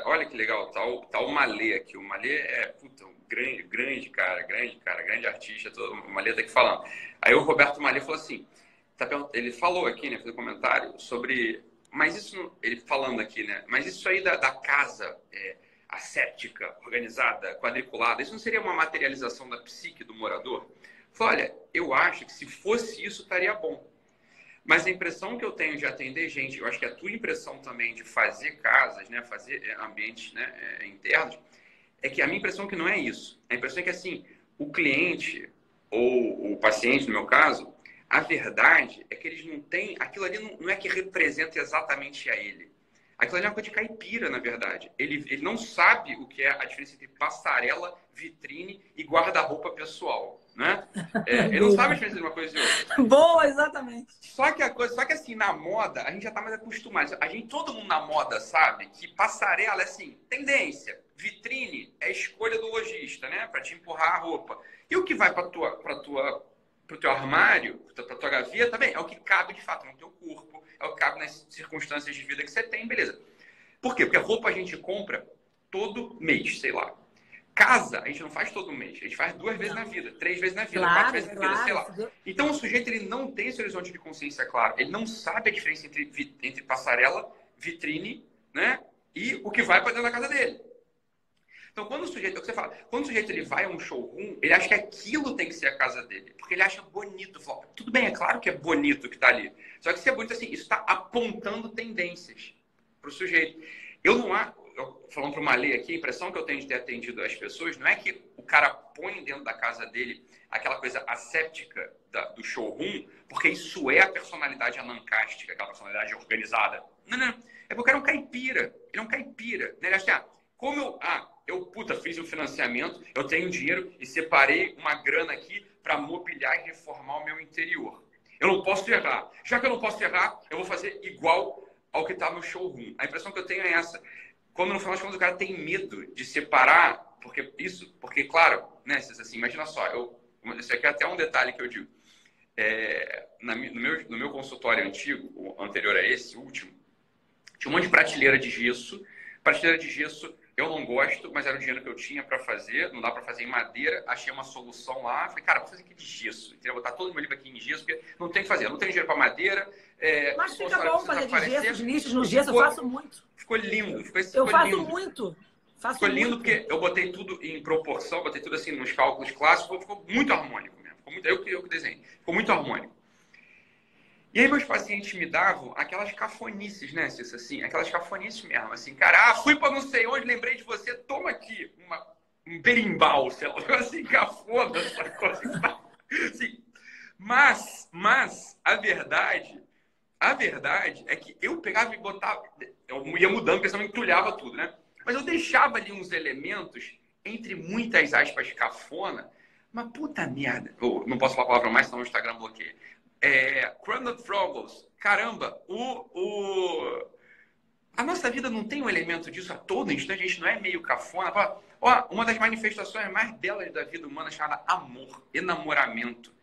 olha que legal, tá o, tá o Malê aqui. O Malê é puta, um grande, grande cara, grande cara, grande artista. Todo, o Malê tá aqui falando. Aí o Roberto Malê falou assim: tá, ele falou aqui, né, fez um comentário sobre. Mas isso, ele falando aqui, né? Mas isso aí da, da casa é, ascética, organizada, quadriculada, isso não seria uma materialização da psique do morador? Falei, olha, eu acho que se fosse isso, estaria bom. Mas a impressão que eu tenho de atender gente, eu acho que a tua impressão também de fazer casas, né, fazer é, ambientes né, é, internos, é que a minha impressão é que não é isso. A impressão é que assim, o cliente ou o paciente, no meu caso, a verdade é que eles não têm, aquilo ali não, não é que representa exatamente a ele. Aquilo ali é uma coisa de caipira, na verdade. Ele, ele não sabe o que é a diferença entre passarela, vitrine e guarda-roupa pessoal. Né? É, ele não sabe a diferença de uma coisa e outra. Boa, exatamente. Só que a coisa, só que assim, na moda, a gente já tá mais acostumado. A gente, todo mundo na moda sabe que passarela é assim, tendência. Vitrine é escolha do lojista, né? Para te empurrar a roupa. E o que vai para tua, para tua, pro teu armário, para tua gaveta, também é o que cabe de fato no teu corpo, é o que cabe nas circunstâncias de vida que você tem, beleza? Por quê? Porque roupa a gente compra todo mês, sei lá. Casa, a gente não faz todo mês. A gente faz duas vezes na vida, três vezes na vida, claro, quatro vezes na claro. vida, sei lá. Então o sujeito ele não tem esse horizonte de consciência claro. Ele não sabe a diferença entre, entre passarela, vitrine, né? E o que vai para dentro da casa dele. Então, quando o sujeito, é o que você fala, quando o sujeito ele vai a um showroom, ele acha que aquilo tem que ser a casa dele, porque ele acha bonito. Fala, Tudo bem, é claro que é bonito que está ali. Só que se é bonito assim, isso está apontando tendências para o sujeito. Eu não há, eu, falando para uma lei aqui, a impressão que eu tenho de ter atendido as pessoas não é que o cara põe dentro da casa dele aquela coisa asséptica da, do showroom, porque isso é a personalidade anancástica, aquela personalidade organizada. Não, não. É porque o cara é um caipira. Ele é um caipira. Né? Ele acha que, ah, como eu. Ah, eu, puta, fiz um financiamento, eu tenho dinheiro e separei uma grana aqui para mobiliar e reformar o meu interior. Eu não posso errar. Já que eu não posso errar, eu vou fazer igual ao que está no showroom. A impressão que eu tenho é essa. Quando no final das contas o cara tem medo de separar, porque isso, porque claro, né, assim, imagina só, eu, isso aqui é até um detalhe que eu digo. É, na, no, meu, no meu consultório antigo, anterior a esse, último, tinha um monte de prateleira de gesso. Prateleira de gesso eu não gosto, mas era o dinheiro que eu tinha para fazer. Não dá para fazer em madeira. Achei uma solução lá. Falei, cara, vou fazer aqui de gesso. Entendeu? Botar todo o meu livro aqui em gesso, porque não tem que fazer. Eu não tenho dinheiro para madeira. É, mas fica bom fazer de gesso, os nichos no gesso. Ficou, eu faço muito. Ficou lindo. Ficou, ficou eu faço lindo. muito. Faço ficou lindo muito. porque eu botei tudo em proporção, botei tudo assim nos cálculos clássicos. Ficou muito harmônico mesmo. Ficou muito, eu, eu que desenhei. Ficou muito harmônico. E aí meus pacientes me davam aquelas cafonices, né, Cissa? Assim, aquelas cafonices mesmo, assim, cara, ah, fui para não sei onde, lembrei de você, toma aqui uma, um berimbau, sei lá, assim, cafona, coisa. Assim, mas, mas, a verdade, a verdade é que eu pegava e botava, eu ia mudando, senão entulhava tudo, né? Mas eu deixava ali uns elementos, entre muitas aspas, cafona, mas puta merda, eu não posso falar palavra mais, senão o Instagram bloqueia é, Chrono Frogos. Caramba, o, o, a nossa vida não tem um elemento disso a todo instante, a gente não é meio cafona. Ó, uma das manifestações mais belas da vida humana é chamada amor, enamoramento.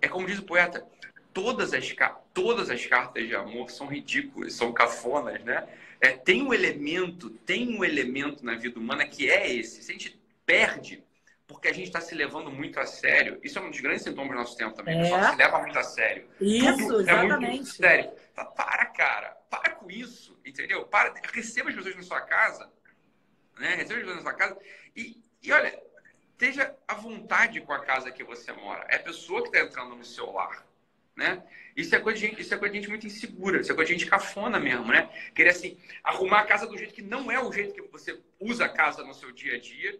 É como diz o poeta, todas as, todas as cartas de amor são ridículas, são cafonas, né? É, tem um elemento, tem um elemento na vida humana que é esse. Se a gente perde porque a gente está se levando muito a sério. Isso é um dos grandes sintomas do nosso tempo também. É. O pessoal se leva muito a sério. Isso, Tudo exatamente. É muito sério. Para, cara. Para com isso, entendeu? Para, receba as pessoas na sua casa, né? Receba as pessoas na sua casa e, e olha, esteja à vontade com a casa que você mora. É a pessoa que está entrando no seu lar, né? Isso é, coisa de gente, isso é coisa de gente muito insegura, isso é coisa de gente cafona mesmo, né? Querer, assim, arrumar a casa do jeito que não é o jeito que você usa a casa no seu dia a dia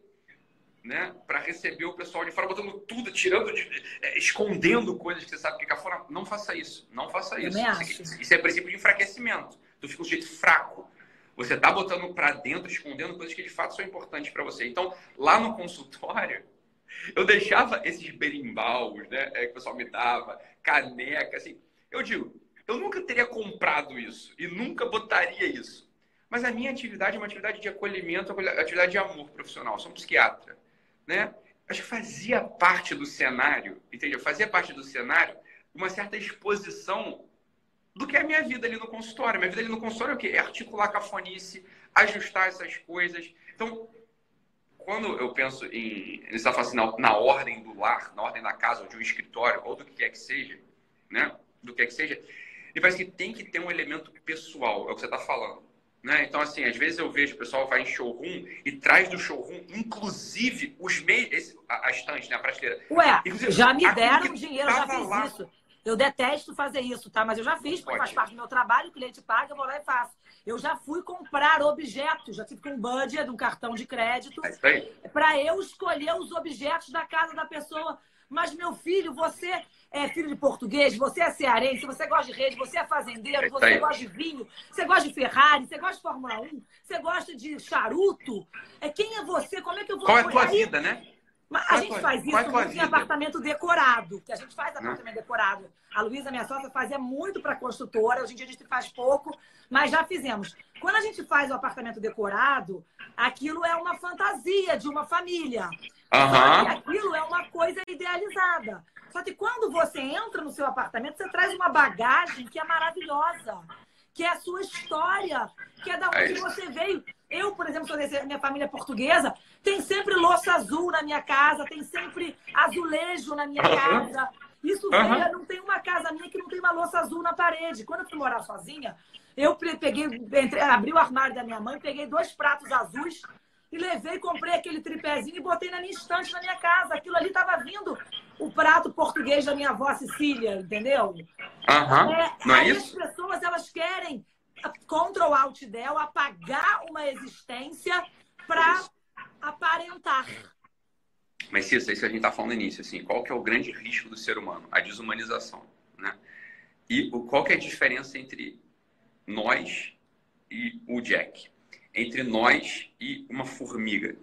né, para receber o pessoal de fora, botando tudo, tirando, de, é, escondendo coisas que você sabe que cá fora. Não faça isso. Não faça isso. Isso, isso, é princípio de enfraquecimento. Tu fica um jeito fraco. Você tá botando para dentro, escondendo coisas que de fato são importantes para você. Então, lá no consultório, eu deixava esses berimbaus, né, é, que o pessoal me dava, caneca, assim. Eu digo, eu nunca teria comprado isso e nunca botaria isso. Mas a minha atividade é uma atividade de acolhimento, atividade de amor profissional. Eu sou um psiquiatra né? Acho que fazia parte do cenário, entendeu? Fazia parte do cenário uma certa exposição do que é a minha vida ali no consultório. Minha vida ali no consultório é o quê? É articular a cafonice, ajustar essas coisas. Então, quando eu penso em está assim, na, na, ordem do lar, na ordem da casa, ou de um escritório, ou do que quer que seja, né? Do que quer que seja, me parece que tem que ter um elemento pessoal, é o que você está falando. Né? Então, assim, às vezes eu vejo o pessoal vai em showroom e traz do showroom, inclusive, os meios, a, a estante, né? a prateleira. Ué, já me deram dinheiro, já fiz lá. isso. Eu detesto fazer isso, tá? Mas eu já fiz, porque faz parte do meu trabalho, o cliente paga, eu vou lá e faço. Eu já fui comprar objetos, já tive com um budget, um cartão de crédito, é para eu escolher os objetos da casa da pessoa. Mas, meu filho, você é filho de português, você é cearense, você gosta de rede, você é fazendeiro, você gosta de vinho, você gosta de Ferrari, você gosta de Fórmula 1, você gosta de charuto. É quem é você? Como é que eu vou Qual é a tua vida, né? Mas a gente faz isso muito em apartamento decorado, que a gente faz apartamento decorado. A Luísa, minha sócia, fazia muito para construtora, hoje em dia a gente faz pouco, mas já fizemos. Quando a gente faz o apartamento decorado, aquilo é uma fantasia de uma família. Uhum. aquilo é uma coisa idealizada. Só que quando você entra no seu apartamento, você traz uma bagagem que é maravilhosa, que é a sua história, que é da onde é você veio. Eu, por exemplo, sou desse, minha família portuguesa, tem sempre louça azul na minha casa, tem sempre azulejo na minha casa. Isso uhum. veio, não tem uma casa minha que não tem uma louça azul na parede. Quando eu fui morar sozinha, eu peguei, entre, abri o armário da minha mãe, peguei dois pratos azuis e levei, comprei aquele tripézinho e botei na minha estante na minha casa. Aquilo ali estava vindo o prato português da minha avó Cecília, entendeu? Uhum. É, não é isso? As pessoas elas querem o alt del apagar uma existência para aparentar. Mas é isso a gente está falando no início, assim, qual que é o grande risco do ser humano? A desumanização, né? E qual que é a diferença entre nós e o Jack? Entre nós e uma formiga?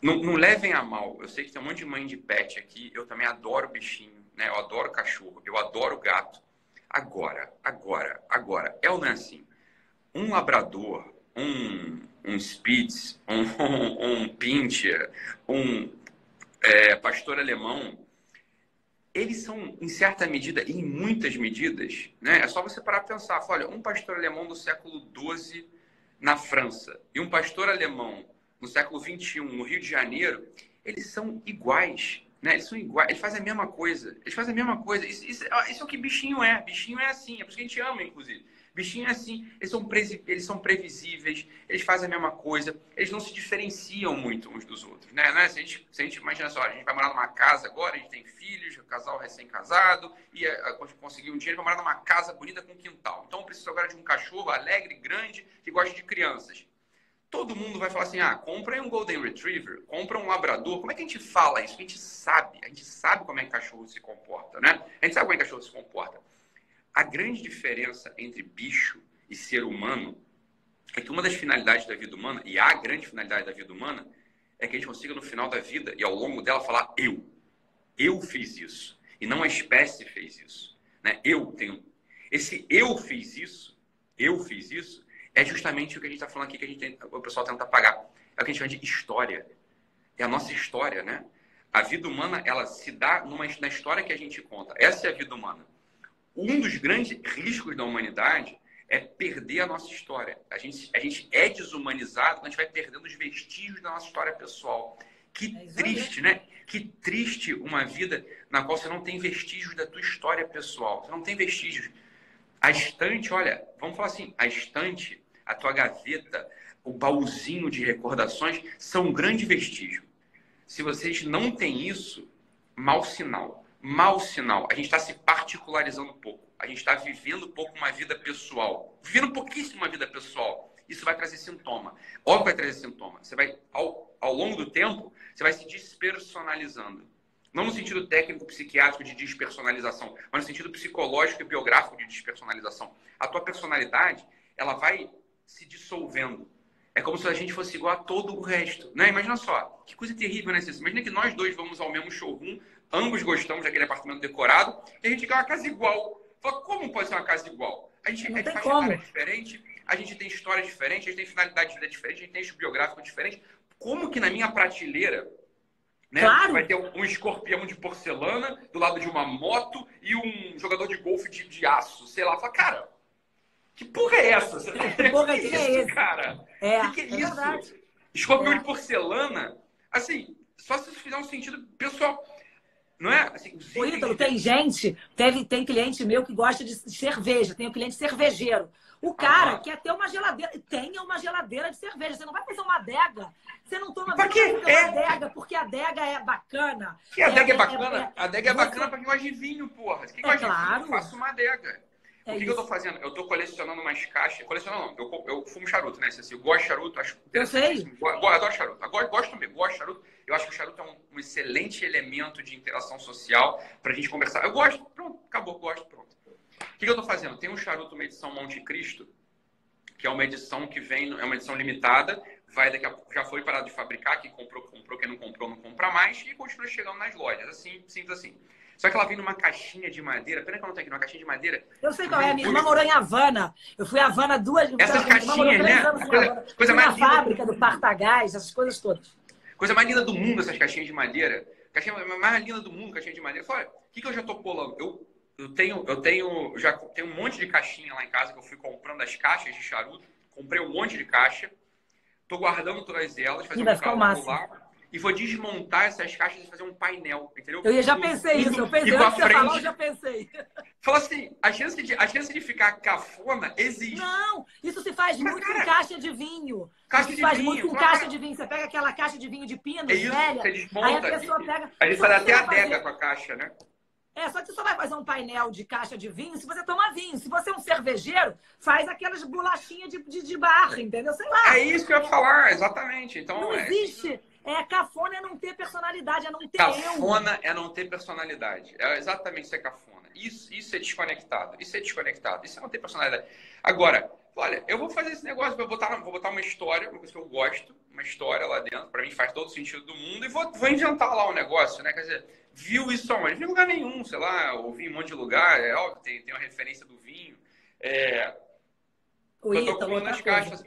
Não, não, levem a mal. Eu sei que tem um monte de mãe de pet aqui. Eu também adoro bichinho, né? Eu adoro cachorro, eu adoro gato. Agora, agora, agora, é ou não é assim? Um labrador, um, um Spitz, um, um, um Pinscher, um é, pastor alemão, eles são, em certa medida, e em muitas medidas, né? É só você parar para pensar. Olha, um pastor alemão do século XII na França e um pastor alemão no século XXI no Rio de Janeiro, eles são iguais. Né? Eles são iguais, eles fazem a mesma coisa. Eles fazem a mesma coisa. Isso, isso, isso é o que bichinho é. Bichinho é assim. É por isso que a gente ama, inclusive. Bichinho é assim, eles são, eles são previsíveis, eles fazem a mesma coisa, eles não se diferenciam muito uns dos outros, né? né? Se, a gente, se a gente imagina só, a gente vai morar numa casa agora, a gente tem filhos, casal recém-casado, e a, a, conseguir um dinheiro para morar numa casa bonita com quintal. Então, eu preciso agora de um cachorro alegre, grande, que gosta de crianças. Todo mundo vai falar assim, ah, compra um Golden Retriever, compra um Labrador. Como é que a gente fala isso? A gente sabe, a gente sabe como é que cachorro se comporta, né? A gente sabe como é que cachorro se comporta. A grande diferença entre bicho e ser humano é que uma das finalidades da vida humana, e a grande finalidade da vida humana, é que a gente consiga no final da vida e ao longo dela falar eu. Eu fiz isso. E não a espécie fez isso. Né? Eu tenho. Esse eu fiz isso, eu fiz isso, é justamente o que a gente está falando aqui, que a gente tem, o pessoal tenta apagar. É o que a gente chama de história. É a nossa história, né? A vida humana, ela se dá numa, na história que a gente conta. Essa é a vida humana um dos grandes riscos da humanidade é perder a nossa história. A gente, a gente é desumanizado quando a gente vai perdendo os vestígios da nossa história pessoal. Que é triste, né? Que triste uma vida na qual você não tem vestígios da tua história pessoal. Você não tem vestígios. A estante, olha, vamos falar assim, a estante, a tua gaveta, o baúzinho de recordações são um grande vestígio. Se vocês não têm isso, mau sinal mau sinal. A gente está se particularizando um pouco. A gente está vivendo um pouco uma vida pessoal. Vivendo pouquíssimo uma vida pessoal. Isso vai trazer sintoma. Óbvio vai trazer sintoma. Você vai, ao, ao longo do tempo, você vai se despersonalizando. Não no sentido técnico psiquiátrico de despersonalização, mas no sentido psicológico e biográfico de despersonalização. A tua personalidade, ela vai se dissolvendo. É como se a gente fosse igual a todo o resto. Né? Imagina só, que coisa terrível, né? Imagina que nós dois vamos ao mesmo showroom ambos gostamos daquele apartamento decorado, e a gente quer uma casa igual. Fala, como pode ser uma casa igual? A gente, a gente faz história diferente, a gente tem história diferente, a gente tem finalidade de vida diferente, a gente tem eixo biográfico diferente. Como que na minha prateleira né, claro. vai ter um escorpião de porcelana do lado de uma moto e um jogador de golfe de, de aço? Sei lá, fala, cara, que porra é essa? Que porra é, que é isso, cara? É, que, que é, é isso? Verdade. Escorpião é. de porcelana, assim, só se fizer um sentido pessoal. Não é? Assim, o Ítalo, tem gente, teve, tem cliente meu que gosta de cerveja, tem um cliente cervejeiro. O cara ah. quer ter uma geladeira, tenha uma geladeira de cerveja. Você não vai fazer uma adega. Você não toma pra quê? É... adega, porque a adega é bacana. Que a adega é, é bacana? É, é... a adega é você... bacana pra quem gosta de vinho, porra. Quem gosta é claro. de vinho, faça uma adega. É o que, que, eu tô fazendo? Eu tô colecionando umas caixas. Colecionando não, eu, eu fumo charuto, né? Assim, eu gosto de charuto, acho Eu sei. Eu adoro charuto. Agora gosto mesmo, gosto de charuto. Eu acho que o charuto é um, um excelente elemento de interação social pra gente conversar. Eu gosto, pronto, acabou, gosto, pronto. O que, eu tô fazendo? Tem um charuto, uma edição Monte Cristo, que é uma edição que vem, é uma edição limitada, vai daqui a pouco, já foi parado de fabricar, quem comprou, comprou, quem não comprou, não compra mais, e continua chegando nas lojas. Assim, simples assim. Só que ela vem numa caixinha de madeira. Pena que eu não tenho aqui, numa caixinha de madeira. Eu sei qual é. Minha irmã morou em Havana. Eu fui a Havana duas vezes. Essas caixinhas, né? Coisa, coisa mais linda. fábrica do Partagás, essas coisas todas. Coisa mais linda do mundo, essas caixinhas de madeira. Caixinha mais linda do mundo, caixinha de madeira. Olha, o que, que eu já tô colando? Eu, eu tenho, eu tenho, já tenho um monte de caixinha lá em casa que eu fui comprando as caixas de charuto. Comprei um monte de caixa. Tô guardando todas elas, fazendo um cálculo lá e vou desmontar essas caixas e fazer um painel, entendeu? Eu já pensei isso, eu pensei, antes de falar, eu já pensei. Fala assim, a chance, de, a chance de ficar cafona existe. Não, isso se faz Mas, muito cara, em caixa de vinho. Caixa isso se faz vinho, muito em caixa de vinho. Você pega aquela caixa de vinho de pinos, é isso, velha, você desmonta, aí a pessoa pega... A gente faz até a adega com a caixa, né? É, só que você só vai fazer um painel de caixa de vinho se você toma vinho. Se você é um cervejeiro, faz aquelas bolachinhas de, de, de barra, entendeu? Sei lá. É isso que eu ia falar, exatamente. Então, não é... existe é cafona é não ter personalidade, é não ter cafona eu. é não ter personalidade. É exatamente isso é cafona. Isso, isso é desconectado. Isso é desconectado. Isso é não ter personalidade. Agora, olha, eu vou fazer esse negócio, vou botar, vou botar uma história, uma coisa que eu gosto, uma história lá dentro, para mim faz todo sentido do mundo, e vou, vou inventar lá um negócio, né? Quer dizer, viu isso aonde? Não vi em lugar nenhum, sei lá, ouvi em um monte de lugar, é óbvio, tem, tem uma referência do vinho. É, o Ítalo, nas caixas.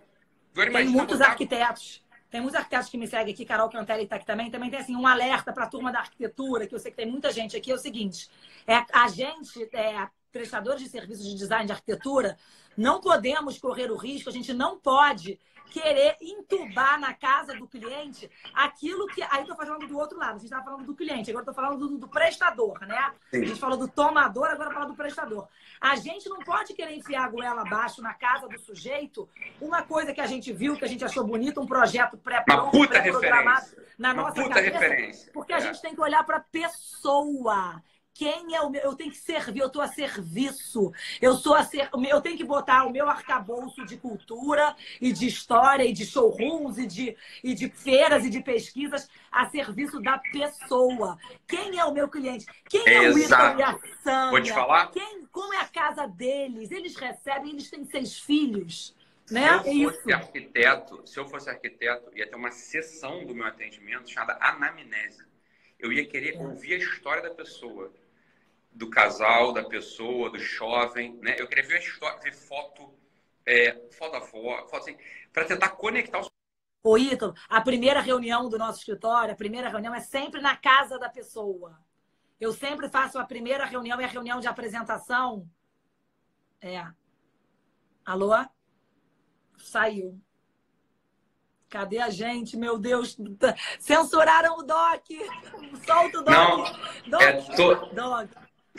Tem muitos arquitetos tem muitos arquitetos que me seguem aqui, Carol Cantelli está aqui também. Também tem assim, um alerta para a turma da arquitetura, que eu sei que tem muita gente aqui, é o seguinte: é, a gente, é, prestadores de serviços de design de arquitetura, não podemos correr o risco, a gente não pode querer entubar na casa do cliente aquilo que. Aí estou falando do outro lado, a gente estava falando do cliente, agora estou falando do, do, prestador, né? Sim. A gente falou do tomador, agora fala do prestador. A gente não pode querer enfiar a goela abaixo na casa do sujeito uma coisa que a gente viu, que a gente achou bonito, um projeto pré-pronto, pré-programado na uma nossa puta cabeça. Referência. Porque é. a gente tem que olhar para a pessoa quem é o meu. Eu tenho que servir, eu estou a serviço. Eu sou a ser, eu tenho que botar o meu arcabouço de cultura e de história e de showrooms e de, e de feiras e de pesquisas a serviço da pessoa. Quem é o meu cliente? Quem é Exato. o Ítalo e a Sandra? Vou te falar? Quem, como é a casa deles? Eles recebem, eles têm seis filhos. Né? Se eu fosse arquiteto, se eu fosse arquiteto, ia ter uma sessão do meu atendimento chamada anamnese. Eu ia querer ouvir a história da pessoa do casal, da pessoa, do jovem, né? Eu queria ver a história, ver foto, é, foto a foto, assim, para tentar conectar os Ô, Ítalo, a primeira reunião do nosso escritório, a primeira reunião é sempre na casa da pessoa. Eu sempre faço a primeira reunião, é a reunião de apresentação. É. Alô? Saiu. Cadê a gente? Meu Deus, censuraram o Doc. Solta o Doc. Não, Doc. É to... Doc.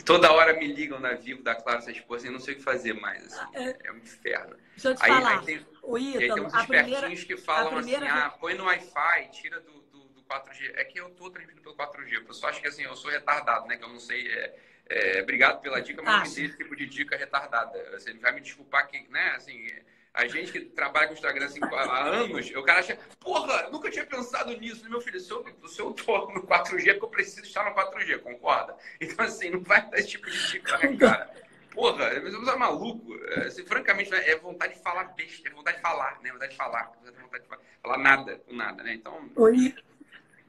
Toda hora me ligam na Vivo da Clara, essa esposa, e não sei o que fazer mais. Assim, é, é um inferno. Deixa eu te aí, falar. Aí tem, o Ítalo, aí tem uns espertinhos que falam primeira... assim, ah, põe no Wi-Fi, tira do, do, do, 4G. É que eu tô transmitindo pelo 4G. O pessoal acha que assim, eu sou retardado, né? Que eu não sei. É, é, obrigado pela dica, mas não me dê esse tipo de dica retardada. Você vai me desculpar que, né, assim, a gente que trabalha com Instagram assim, há anos, o cara acha, porra, nunca tinha pensado nisso. Meu filho, se eu, se eu tô no 4G, é porque eu preciso estar no 4G, concorda? Então, assim, não vai dar esse tipo de dica, né, cara? Porra, você é maluco. Assim, francamente, é vontade de falar besta, é vontade de falar, né? Vontade de falar, vontade de falar, falar nada com nada, né? Então. Oi.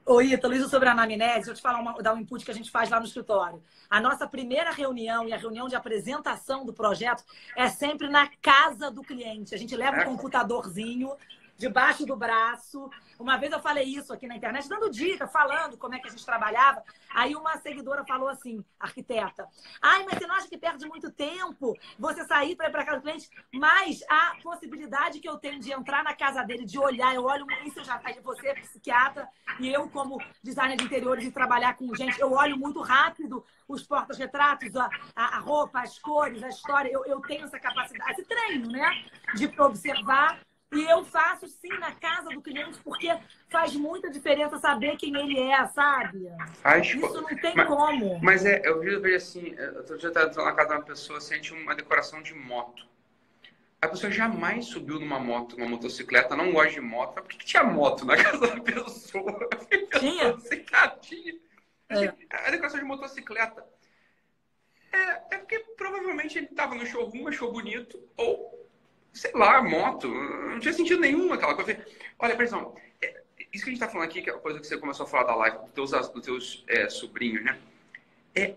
Oi, isso sobre a anamnese, eu te falar, uma, dar um input que a gente faz lá no escritório. A nossa primeira reunião e a reunião de apresentação do projeto é sempre na casa do cliente. A gente leva um é. computadorzinho debaixo do braço. Uma vez eu falei isso aqui na internet, dando dica, falando como é que a gente trabalhava. Aí uma seguidora falou assim, arquiteta, ai, mas você não acha que perde muito tempo você sair para ir para casa do cliente? Mas a possibilidade que eu tenho de entrar na casa dele, de olhar, eu olho isso eu já você é psiquiatra e eu como designer de interiores e trabalhar com gente, eu olho muito rápido os portas-retratos, a, a, roupa, as cores, a história. Eu, eu tenho essa capacidade, esse treino, né? De observar e eu faço sim na casa do cliente, porque faz muita diferença saber quem ele é, sabe? Faz, Isso não tem mas, como. Mas é, eu vejo assim, outro dia eu estava na casa de uma pessoa, sente uma decoração de moto. A pessoa jamais subiu numa moto, numa motocicleta, não gosta de moto. Mas por que tinha moto na casa da pessoa? Tinha? Assim, cara, tinha. É. A decoração de motocicleta. É, é porque provavelmente ele estava no showroom, achou bonito, ou sei lá, moto. Não tinha sentido nenhum aquela coisa. Olha, exemplo, é, isso que a gente está falando aqui, que é a coisa que você começou a falar da live, dos teus, dos teus é, sobrinhos, né? É,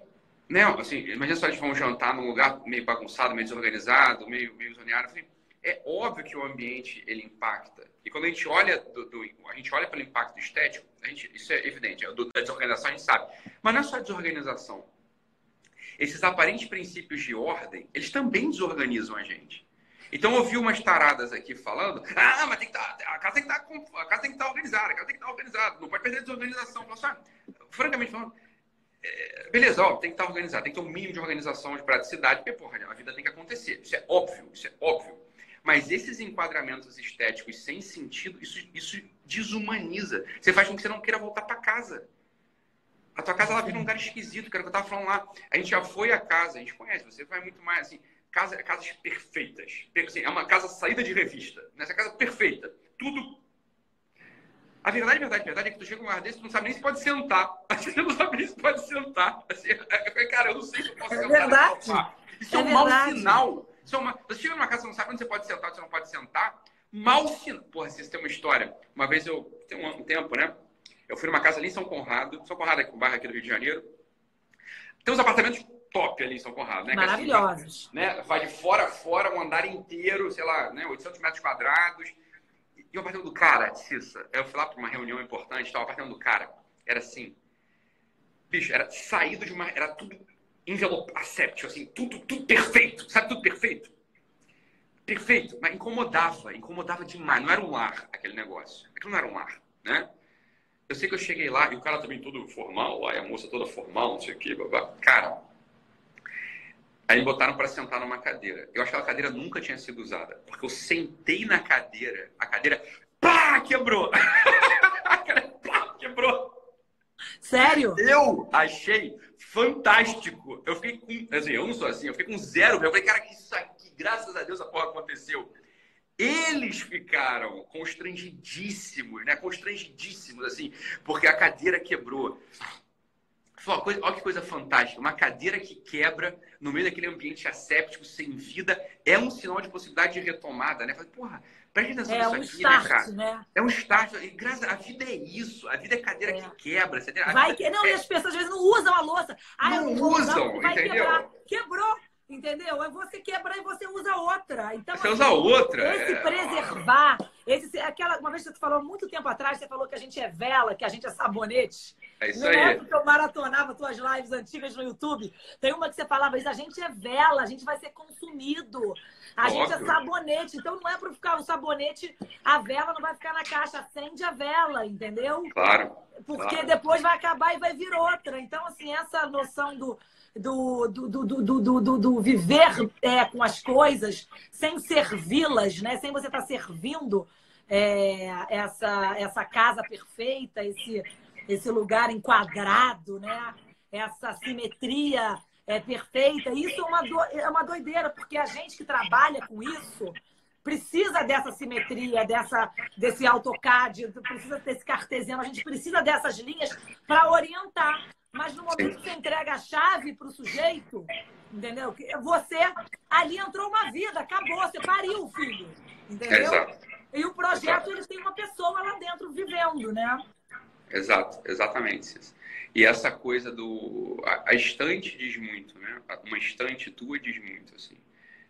né, assim, imagina só eles vão jantar num lugar meio bagunçado, meio desorganizado, meio, meio zoneado. Assim, é óbvio que o ambiente ele impacta. E quando a gente olha do, do, a gente olha pelo impacto estético, a gente, isso é evidente. Do, da desorganização a gente sabe. Mas não é só a desorganização. Esses aparentes princípios de ordem, eles também desorganizam a gente. Então eu vi umas taradas aqui falando, ah, mas tem que estar, tá, a casa tem que estar, tá estar organizada, a casa tem que estar organizada, não pode perder a desorganização. Assim, francamente falando, é, beleza, ó, tem que estar organizado, tem que ter um mínimo de organização, de praticidade, porque, porra, a vida tem que acontecer. Isso é óbvio, isso é óbvio. Mas esses enquadramentos estéticos sem sentido, isso, isso desumaniza. Você faz com que você não queira voltar para casa. A tua casa ela vira um lugar esquisito, que era o que eu estava falando lá. A gente já foi a casa, a gente conhece, você vai muito mais assim, casa, casas perfeitas. Assim, é uma casa saída de revista. Nessa casa perfeita. Tudo. A verdade, a verdade, a verdade é que tu chega num lugar desse, tu não sabe nem se pode sentar. Você não sabe nem se pode sentar. Assim, cara, eu não sei se eu posso é sentar. Verdade. Isso é, é um verdade. mau sinal isso é uma... Você chega numa casa, você não sabe onde você pode sentar, onde você não pode sentar. Mal sinal. Porra, vocês têm uma história. Uma vez eu, tem um, tempo, né? Eu fui numa casa ali em São Conrado. São Conrado é o bairro aqui do Rio de Janeiro. Tem uns apartamentos top ali em São Conrado, né? Maravilhosos. Assim, né? Vai de fora a fora, um andar inteiro, sei lá, né? 800 metros quadrados. E o apartamento do cara, Cissa, eu fui lá para uma reunião importante, tava o apartamento do cara, era assim, bicho, era saído de uma, era tudo envelope asséptico, assim, tudo, tudo perfeito, sabe, tudo perfeito. Perfeito, mas incomodava, incomodava demais. Não era um lar aquele negócio. Aquilo não era um lar, né? Eu sei que eu cheguei lá e o cara também todo formal, a moça toda formal, não sei o quê, babá. Cara, aí me botaram para sentar numa cadeira. Eu acho que aquela cadeira nunca tinha sido usada, porque eu sentei na cadeira, a cadeira, pá, quebrou. a cadeira, pá, quebrou. Sério? Eu achei fantástico. Eu fiquei com. Assim, eu não sou assim, eu fiquei com zero. Eu falei, cara, que isso aqui, graças a Deus a porra aconteceu. Eles ficaram constrangidíssimos, né? Constrangidíssimos, assim, porque a cadeira quebrou. Coisa, olha que coisa fantástica. Uma cadeira que quebra no meio daquele ambiente asséptico, sem vida, é um sinal de possibilidade de retomada, né? Falei, porra, presta atenção é nisso um aqui, start, né, cara? Né? É um start. E, graças, a vida é isso. A vida é cadeira é. que quebra. Vai que... Não, é... e as pessoas às vezes não usam a louça. Ah, não usam, entendeu? Quebrar. Quebrou. Entendeu? É você quebra e você usa outra. Então, você assim, usa outra. Esse é... preservar, esse, aquela, uma vez que você falou muito tempo atrás, você falou que a gente é vela, que a gente é sabonete. É isso Na aí. época que eu maratonava tuas lives antigas no YouTube, tem uma que você falava a gente é vela, a gente vai ser consumido. A Óbvio. gente é sabonete, então não é para ficar o sabonete, a vela não vai ficar na caixa, acende a vela, entendeu? Claro. Porque claro. depois vai acabar e vai vir outra. Então, assim, essa noção do do, do, do, do, do, do viver é, com as coisas sem servi-las, né? sem você estar tá servindo é, essa, essa casa perfeita, esse, esse lugar enquadrado, né? essa simetria é, perfeita. Isso é uma, do, é uma doideira, porque a gente que trabalha com isso precisa dessa simetria, dessa, desse AutoCAD, precisa desse cartesiano, a gente precisa dessas linhas para orientar. Mas no momento que você entrega a chave para o sujeito, entendeu? Você ali entrou uma vida, acabou, você pariu o filho, entendeu? E o projeto ele tem uma pessoa lá dentro vivendo, né? Exato, exatamente. E essa coisa do a, a estante diz muito, né? Uma estante tua diz muito, assim,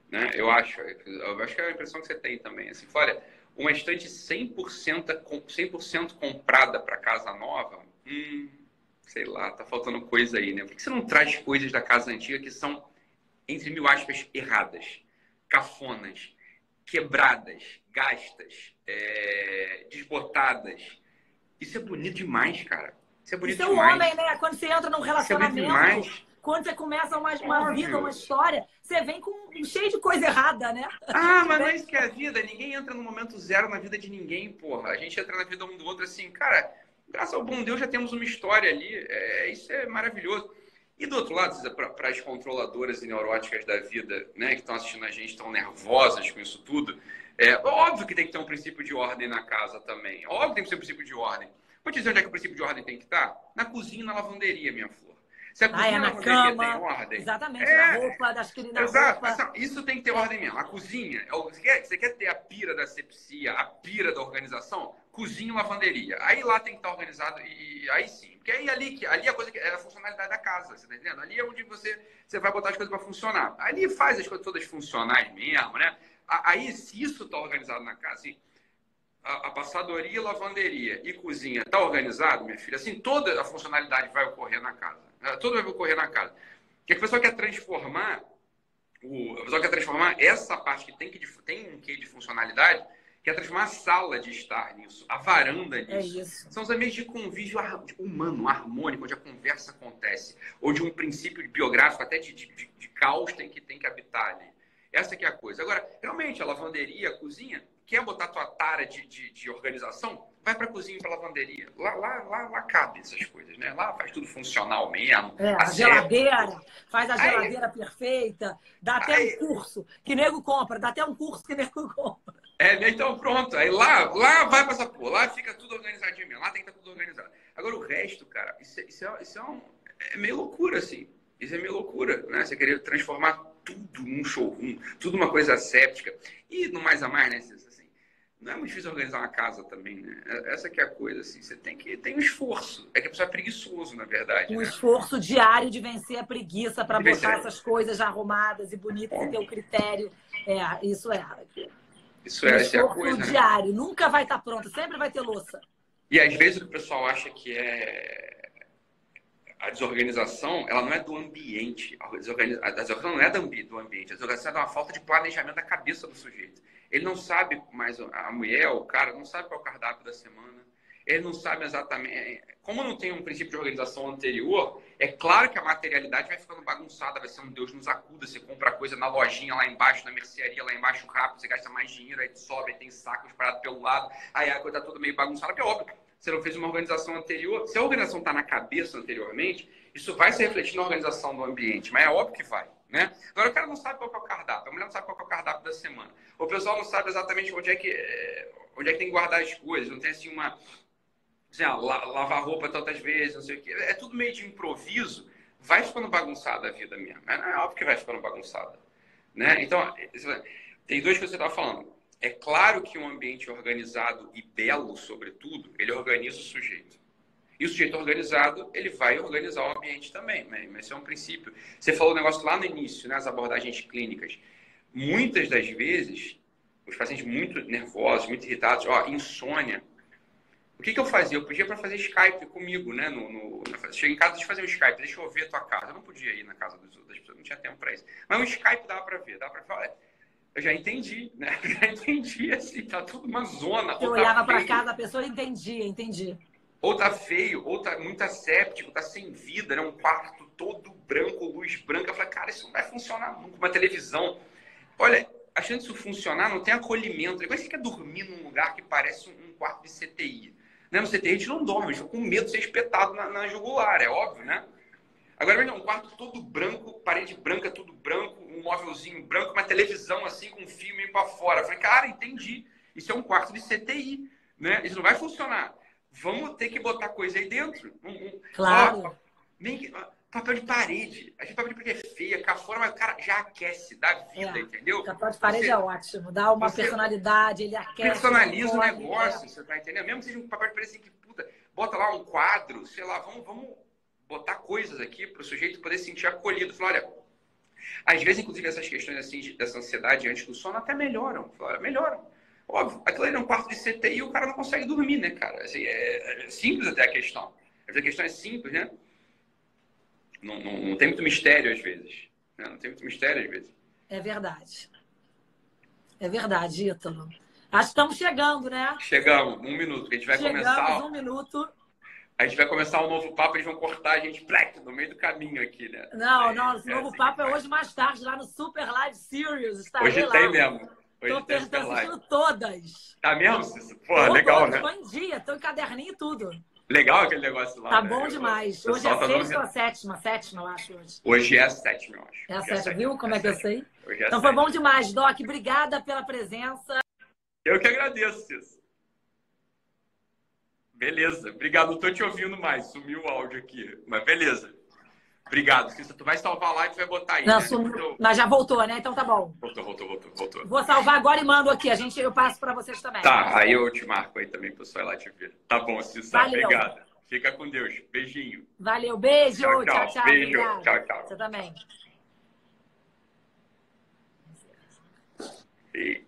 né? Eu acho, eu acho que é a impressão que você tem também, assim, olha, uma estante 100%, 100 comprada para casa nova, hum, sei lá, tá faltando coisa aí, né? Por que você não traz coisas da casa antiga que são, entre mil aspas, erradas, cafonas, quebradas, gastas, é, desbotadas? Isso é bonito demais, cara. Isso é bonito Isso é o homem, né? Quando você entra num é relacionamento, é quando você começa uma, uma vida, uma história, você vem com cheio de coisa errada, né? Ah, mas não é isso que é a vida. Ninguém entra no momento zero na vida de ninguém, porra. A gente entra na vida um do outro assim, cara graças ao bom Deus já temos uma história ali. É, isso é maravilhoso. E do outro lado, para as controladoras e neuróticas da vida, né, que estão assistindo a gente, estão nervosas com isso tudo, é óbvio que tem que ter um princípio de ordem na casa também. Óbvio que tem que ter um princípio de ordem. Vou te dizer onde é que o princípio de ordem tem que estar? Na cozinha e na lavanderia, minha flor. Se a cozinha ah, é na cama, tem ordem. Exatamente, é, na roupa, das crianças. Exato. Roupa. Isso tem que ter ordem mesmo. A cozinha, é você quer, você quer ter a pira da sepsia, a pira da organização? Cozinha e lavanderia. Aí lá tem que estar organizado e aí sim. Porque aí ali, ali é a coisa que é a funcionalidade da casa, você tá entendendo? Ali é onde você, você vai botar as coisas para funcionar. Ali faz as coisas todas funcionais mesmo, né? Aí, se isso está organizado na casa, assim, a, a passadoria, lavanderia e cozinha está organizado, minha filha, assim, toda a funcionalidade vai ocorrer na casa. Ah, tudo vai ocorrer na casa. Porque a pessoa quer transformar, o, a pessoa quer transformar essa parte que tem, que tem um quê de funcionalidade, quer transformar a sala de estar nisso, a varanda é nisso. É. São os ambientes de convívio humano, harmônico, onde a conversa acontece, onde um princípio biográfico, até de, de, de caos, tem que, tem que habitar ali. Essa que é a coisa. Agora, realmente, a lavanderia, a cozinha, quer botar tua tara de, de, de organização? Vai para a cozinha, para lavanderia. Lá, lá, lá, lá cabe essas coisas, né? Lá faz tudo funcional mesmo. É, a geladeira, faz a geladeira aí, perfeita, dá até aí, um curso que nego compra, dá até um curso que nego compra. É, né? então pronto. Aí lá, lá vai para essa porra, lá fica tudo organizadinho mesmo, lá tem que estar tudo organizado. Agora o resto, cara, isso, é, isso, é, isso é, um, é meio loucura, assim. Isso é meio loucura, né? Você querer transformar tudo num showroom, tudo uma coisa séptica. E no mais a mais, né? não é muito difícil organizar uma casa também, né? É, essa que é a coisa, assim. Você tem que tem um esforço. É que a pessoa é preguiçoso, na verdade. Um né? esforço diário de vencer a preguiça para botar essas coisas já arrumadas e bonitas Bom. e ter o critério. É, isso é. Isso é, essa é a coisa. Né? diário. Nunca vai estar tá pronto. Sempre vai ter louça. E às vezes o pessoal acha que é a desorganização, ela não é do ambiente. A desorganização não é do ambiente. A desorganização é uma falta de planejamento da cabeça do sujeito. Ele não sabe mais, a mulher, o cara, não sabe qual é o cardápio da semana. Ele não sabe exatamente. Como não tem um princípio de organização anterior, é claro que a materialidade vai ficando bagunçada, vai ser um Deus nos acuda. Você compra coisa na lojinha lá embaixo, na mercearia lá embaixo rápido, você gasta mais dinheiro, aí sobe, aí tem sacos parados pelo lado, aí a coisa tá toda meio bagunçada, porque é óbvio, você não fez uma organização anterior. Se a organização está na cabeça anteriormente, isso vai se refletir na organização do ambiente, mas é óbvio que vai. Né? Agora o cara não sabe qual é o cardápio, a mulher não sabe qual é o cardápio da semana. O pessoal não sabe exatamente onde é que, eh, onde é que tem que guardar as coisas, não tem assim uma. Assim, ah, lavar roupa tantas vezes, não sei o quê. É tudo meio de improviso, vai ficando bagunçada a vida mesmo. É, é óbvio que vai ficando bagunçada. Né? Então, tem dois que você estava falando. É claro que um ambiente organizado e belo, sobretudo, ele organiza o sujeito. E o sujeito organizado, ele vai organizar o ambiente também. Né? Mas esse é um princípio. Você falou um negócio lá no início, né? as abordagens clínicas. Muitas das vezes, os pacientes muito nervosos, muito irritados, ó, insônia. O que, que eu fazia? Eu pedia para fazer Skype comigo, né? No, no, cheguei em casa, deixa eu fazer um Skype, deixa eu ver a tua casa. Eu não podia ir na casa das pessoas, não tinha tempo para isso. Mas um Skype dava para ver, dava para falar. Eu já entendi, né? Já entendi, assim, tá tudo uma zona. Eu tá olhava para casa, a pessoa entendia, entendi ou tá feio, ou tá muito asséptico, tá sem vida, né? Um quarto todo branco, luz branca. Eu falei, cara, isso não vai funcionar nunca. Uma televisão. Olha, a chance disso funcionar não tem acolhimento. Depois você quer dormir num lugar que parece um quarto de CTI. No CTI a gente não dorme, a gente fica com medo de ser espetado na, na jugular, é óbvio, né? Agora, veja, um quarto todo branco, parede branca, tudo branco, um móvelzinho branco, uma televisão assim com um fio meio para fora. Eu falei, cara, entendi. Isso é um quarto de CTI, né? Isso não vai funcionar vamos ter que botar coisa aí dentro. Claro. Ó, nem, papel de parede. A gente papel de parede é feia, cá fora, mas o cara já aquece, dá vida, é. entendeu? Papel de parede você, é ótimo, dá uma personalidade, ele aquece. Personaliza o negócio, é. você tá entendendo? Mesmo que seja um papel de parede assim, que puta, bota lá um quadro, sei lá, vamos, vamos botar coisas aqui para o sujeito poder se sentir acolhido. Falar, olha, às vezes, inclusive, essas questões assim, dessa ansiedade antes do sono até melhoram. Falar, melhoram. Óbvio, aquilo ali é um quarto de CTI e o cara não consegue dormir, né, cara? Assim, é, é, simples até a questão. A questão é simples, né? Não, não, não tem muito mistério às vezes. Né? Não tem muito mistério às vezes. É verdade. É verdade, Ítalo. Acho que estamos chegando, né? Chegamos, um minuto. A gente vai Chegamos, começar. um minuto. A gente vai começar um novo papo, eles vão cortar a gente plec, no meio do caminho aqui, né? Não, é, não, esse é novo assim papo é hoje mais tarde, lá no Super Live Series. Hoje lá. tem mesmo. Tô, tô assistindo todas. Tá mesmo, Cícero? Pô, legal, né? Tô em dia, tô em caderninho e tudo. Legal aquele negócio lá. Tá né? bom demais. Hoje é tá sexta ou a sétima? Sétima, eu acho. Hoje, hoje é a sétima, eu acho. É a sétima, é viu como é, é que eu sei? Hoje é então foi bom demais, Doc. Obrigada pela presença. Eu que agradeço, Cícero. Beleza. Obrigado. Não tô te ouvindo mais. Sumiu o áudio aqui. Mas beleza. Obrigado. Cissa, tu vai salvar a live e vai botar aí. Não, né? sum... Mas já voltou, né? Então tá bom. Voltou, voltou, voltou, voltou. Vou salvar agora e mando aqui. A gente, eu passo para vocês também. Tá, aí eu te marco aí também, pessoal, lá te ver. Tá bom, Cissa. Valeu. Obrigada. Fica com Deus. Beijinho. Valeu, beijo. Tchau, tchau. tchau beijo. Tchau, tchau. Você também. E...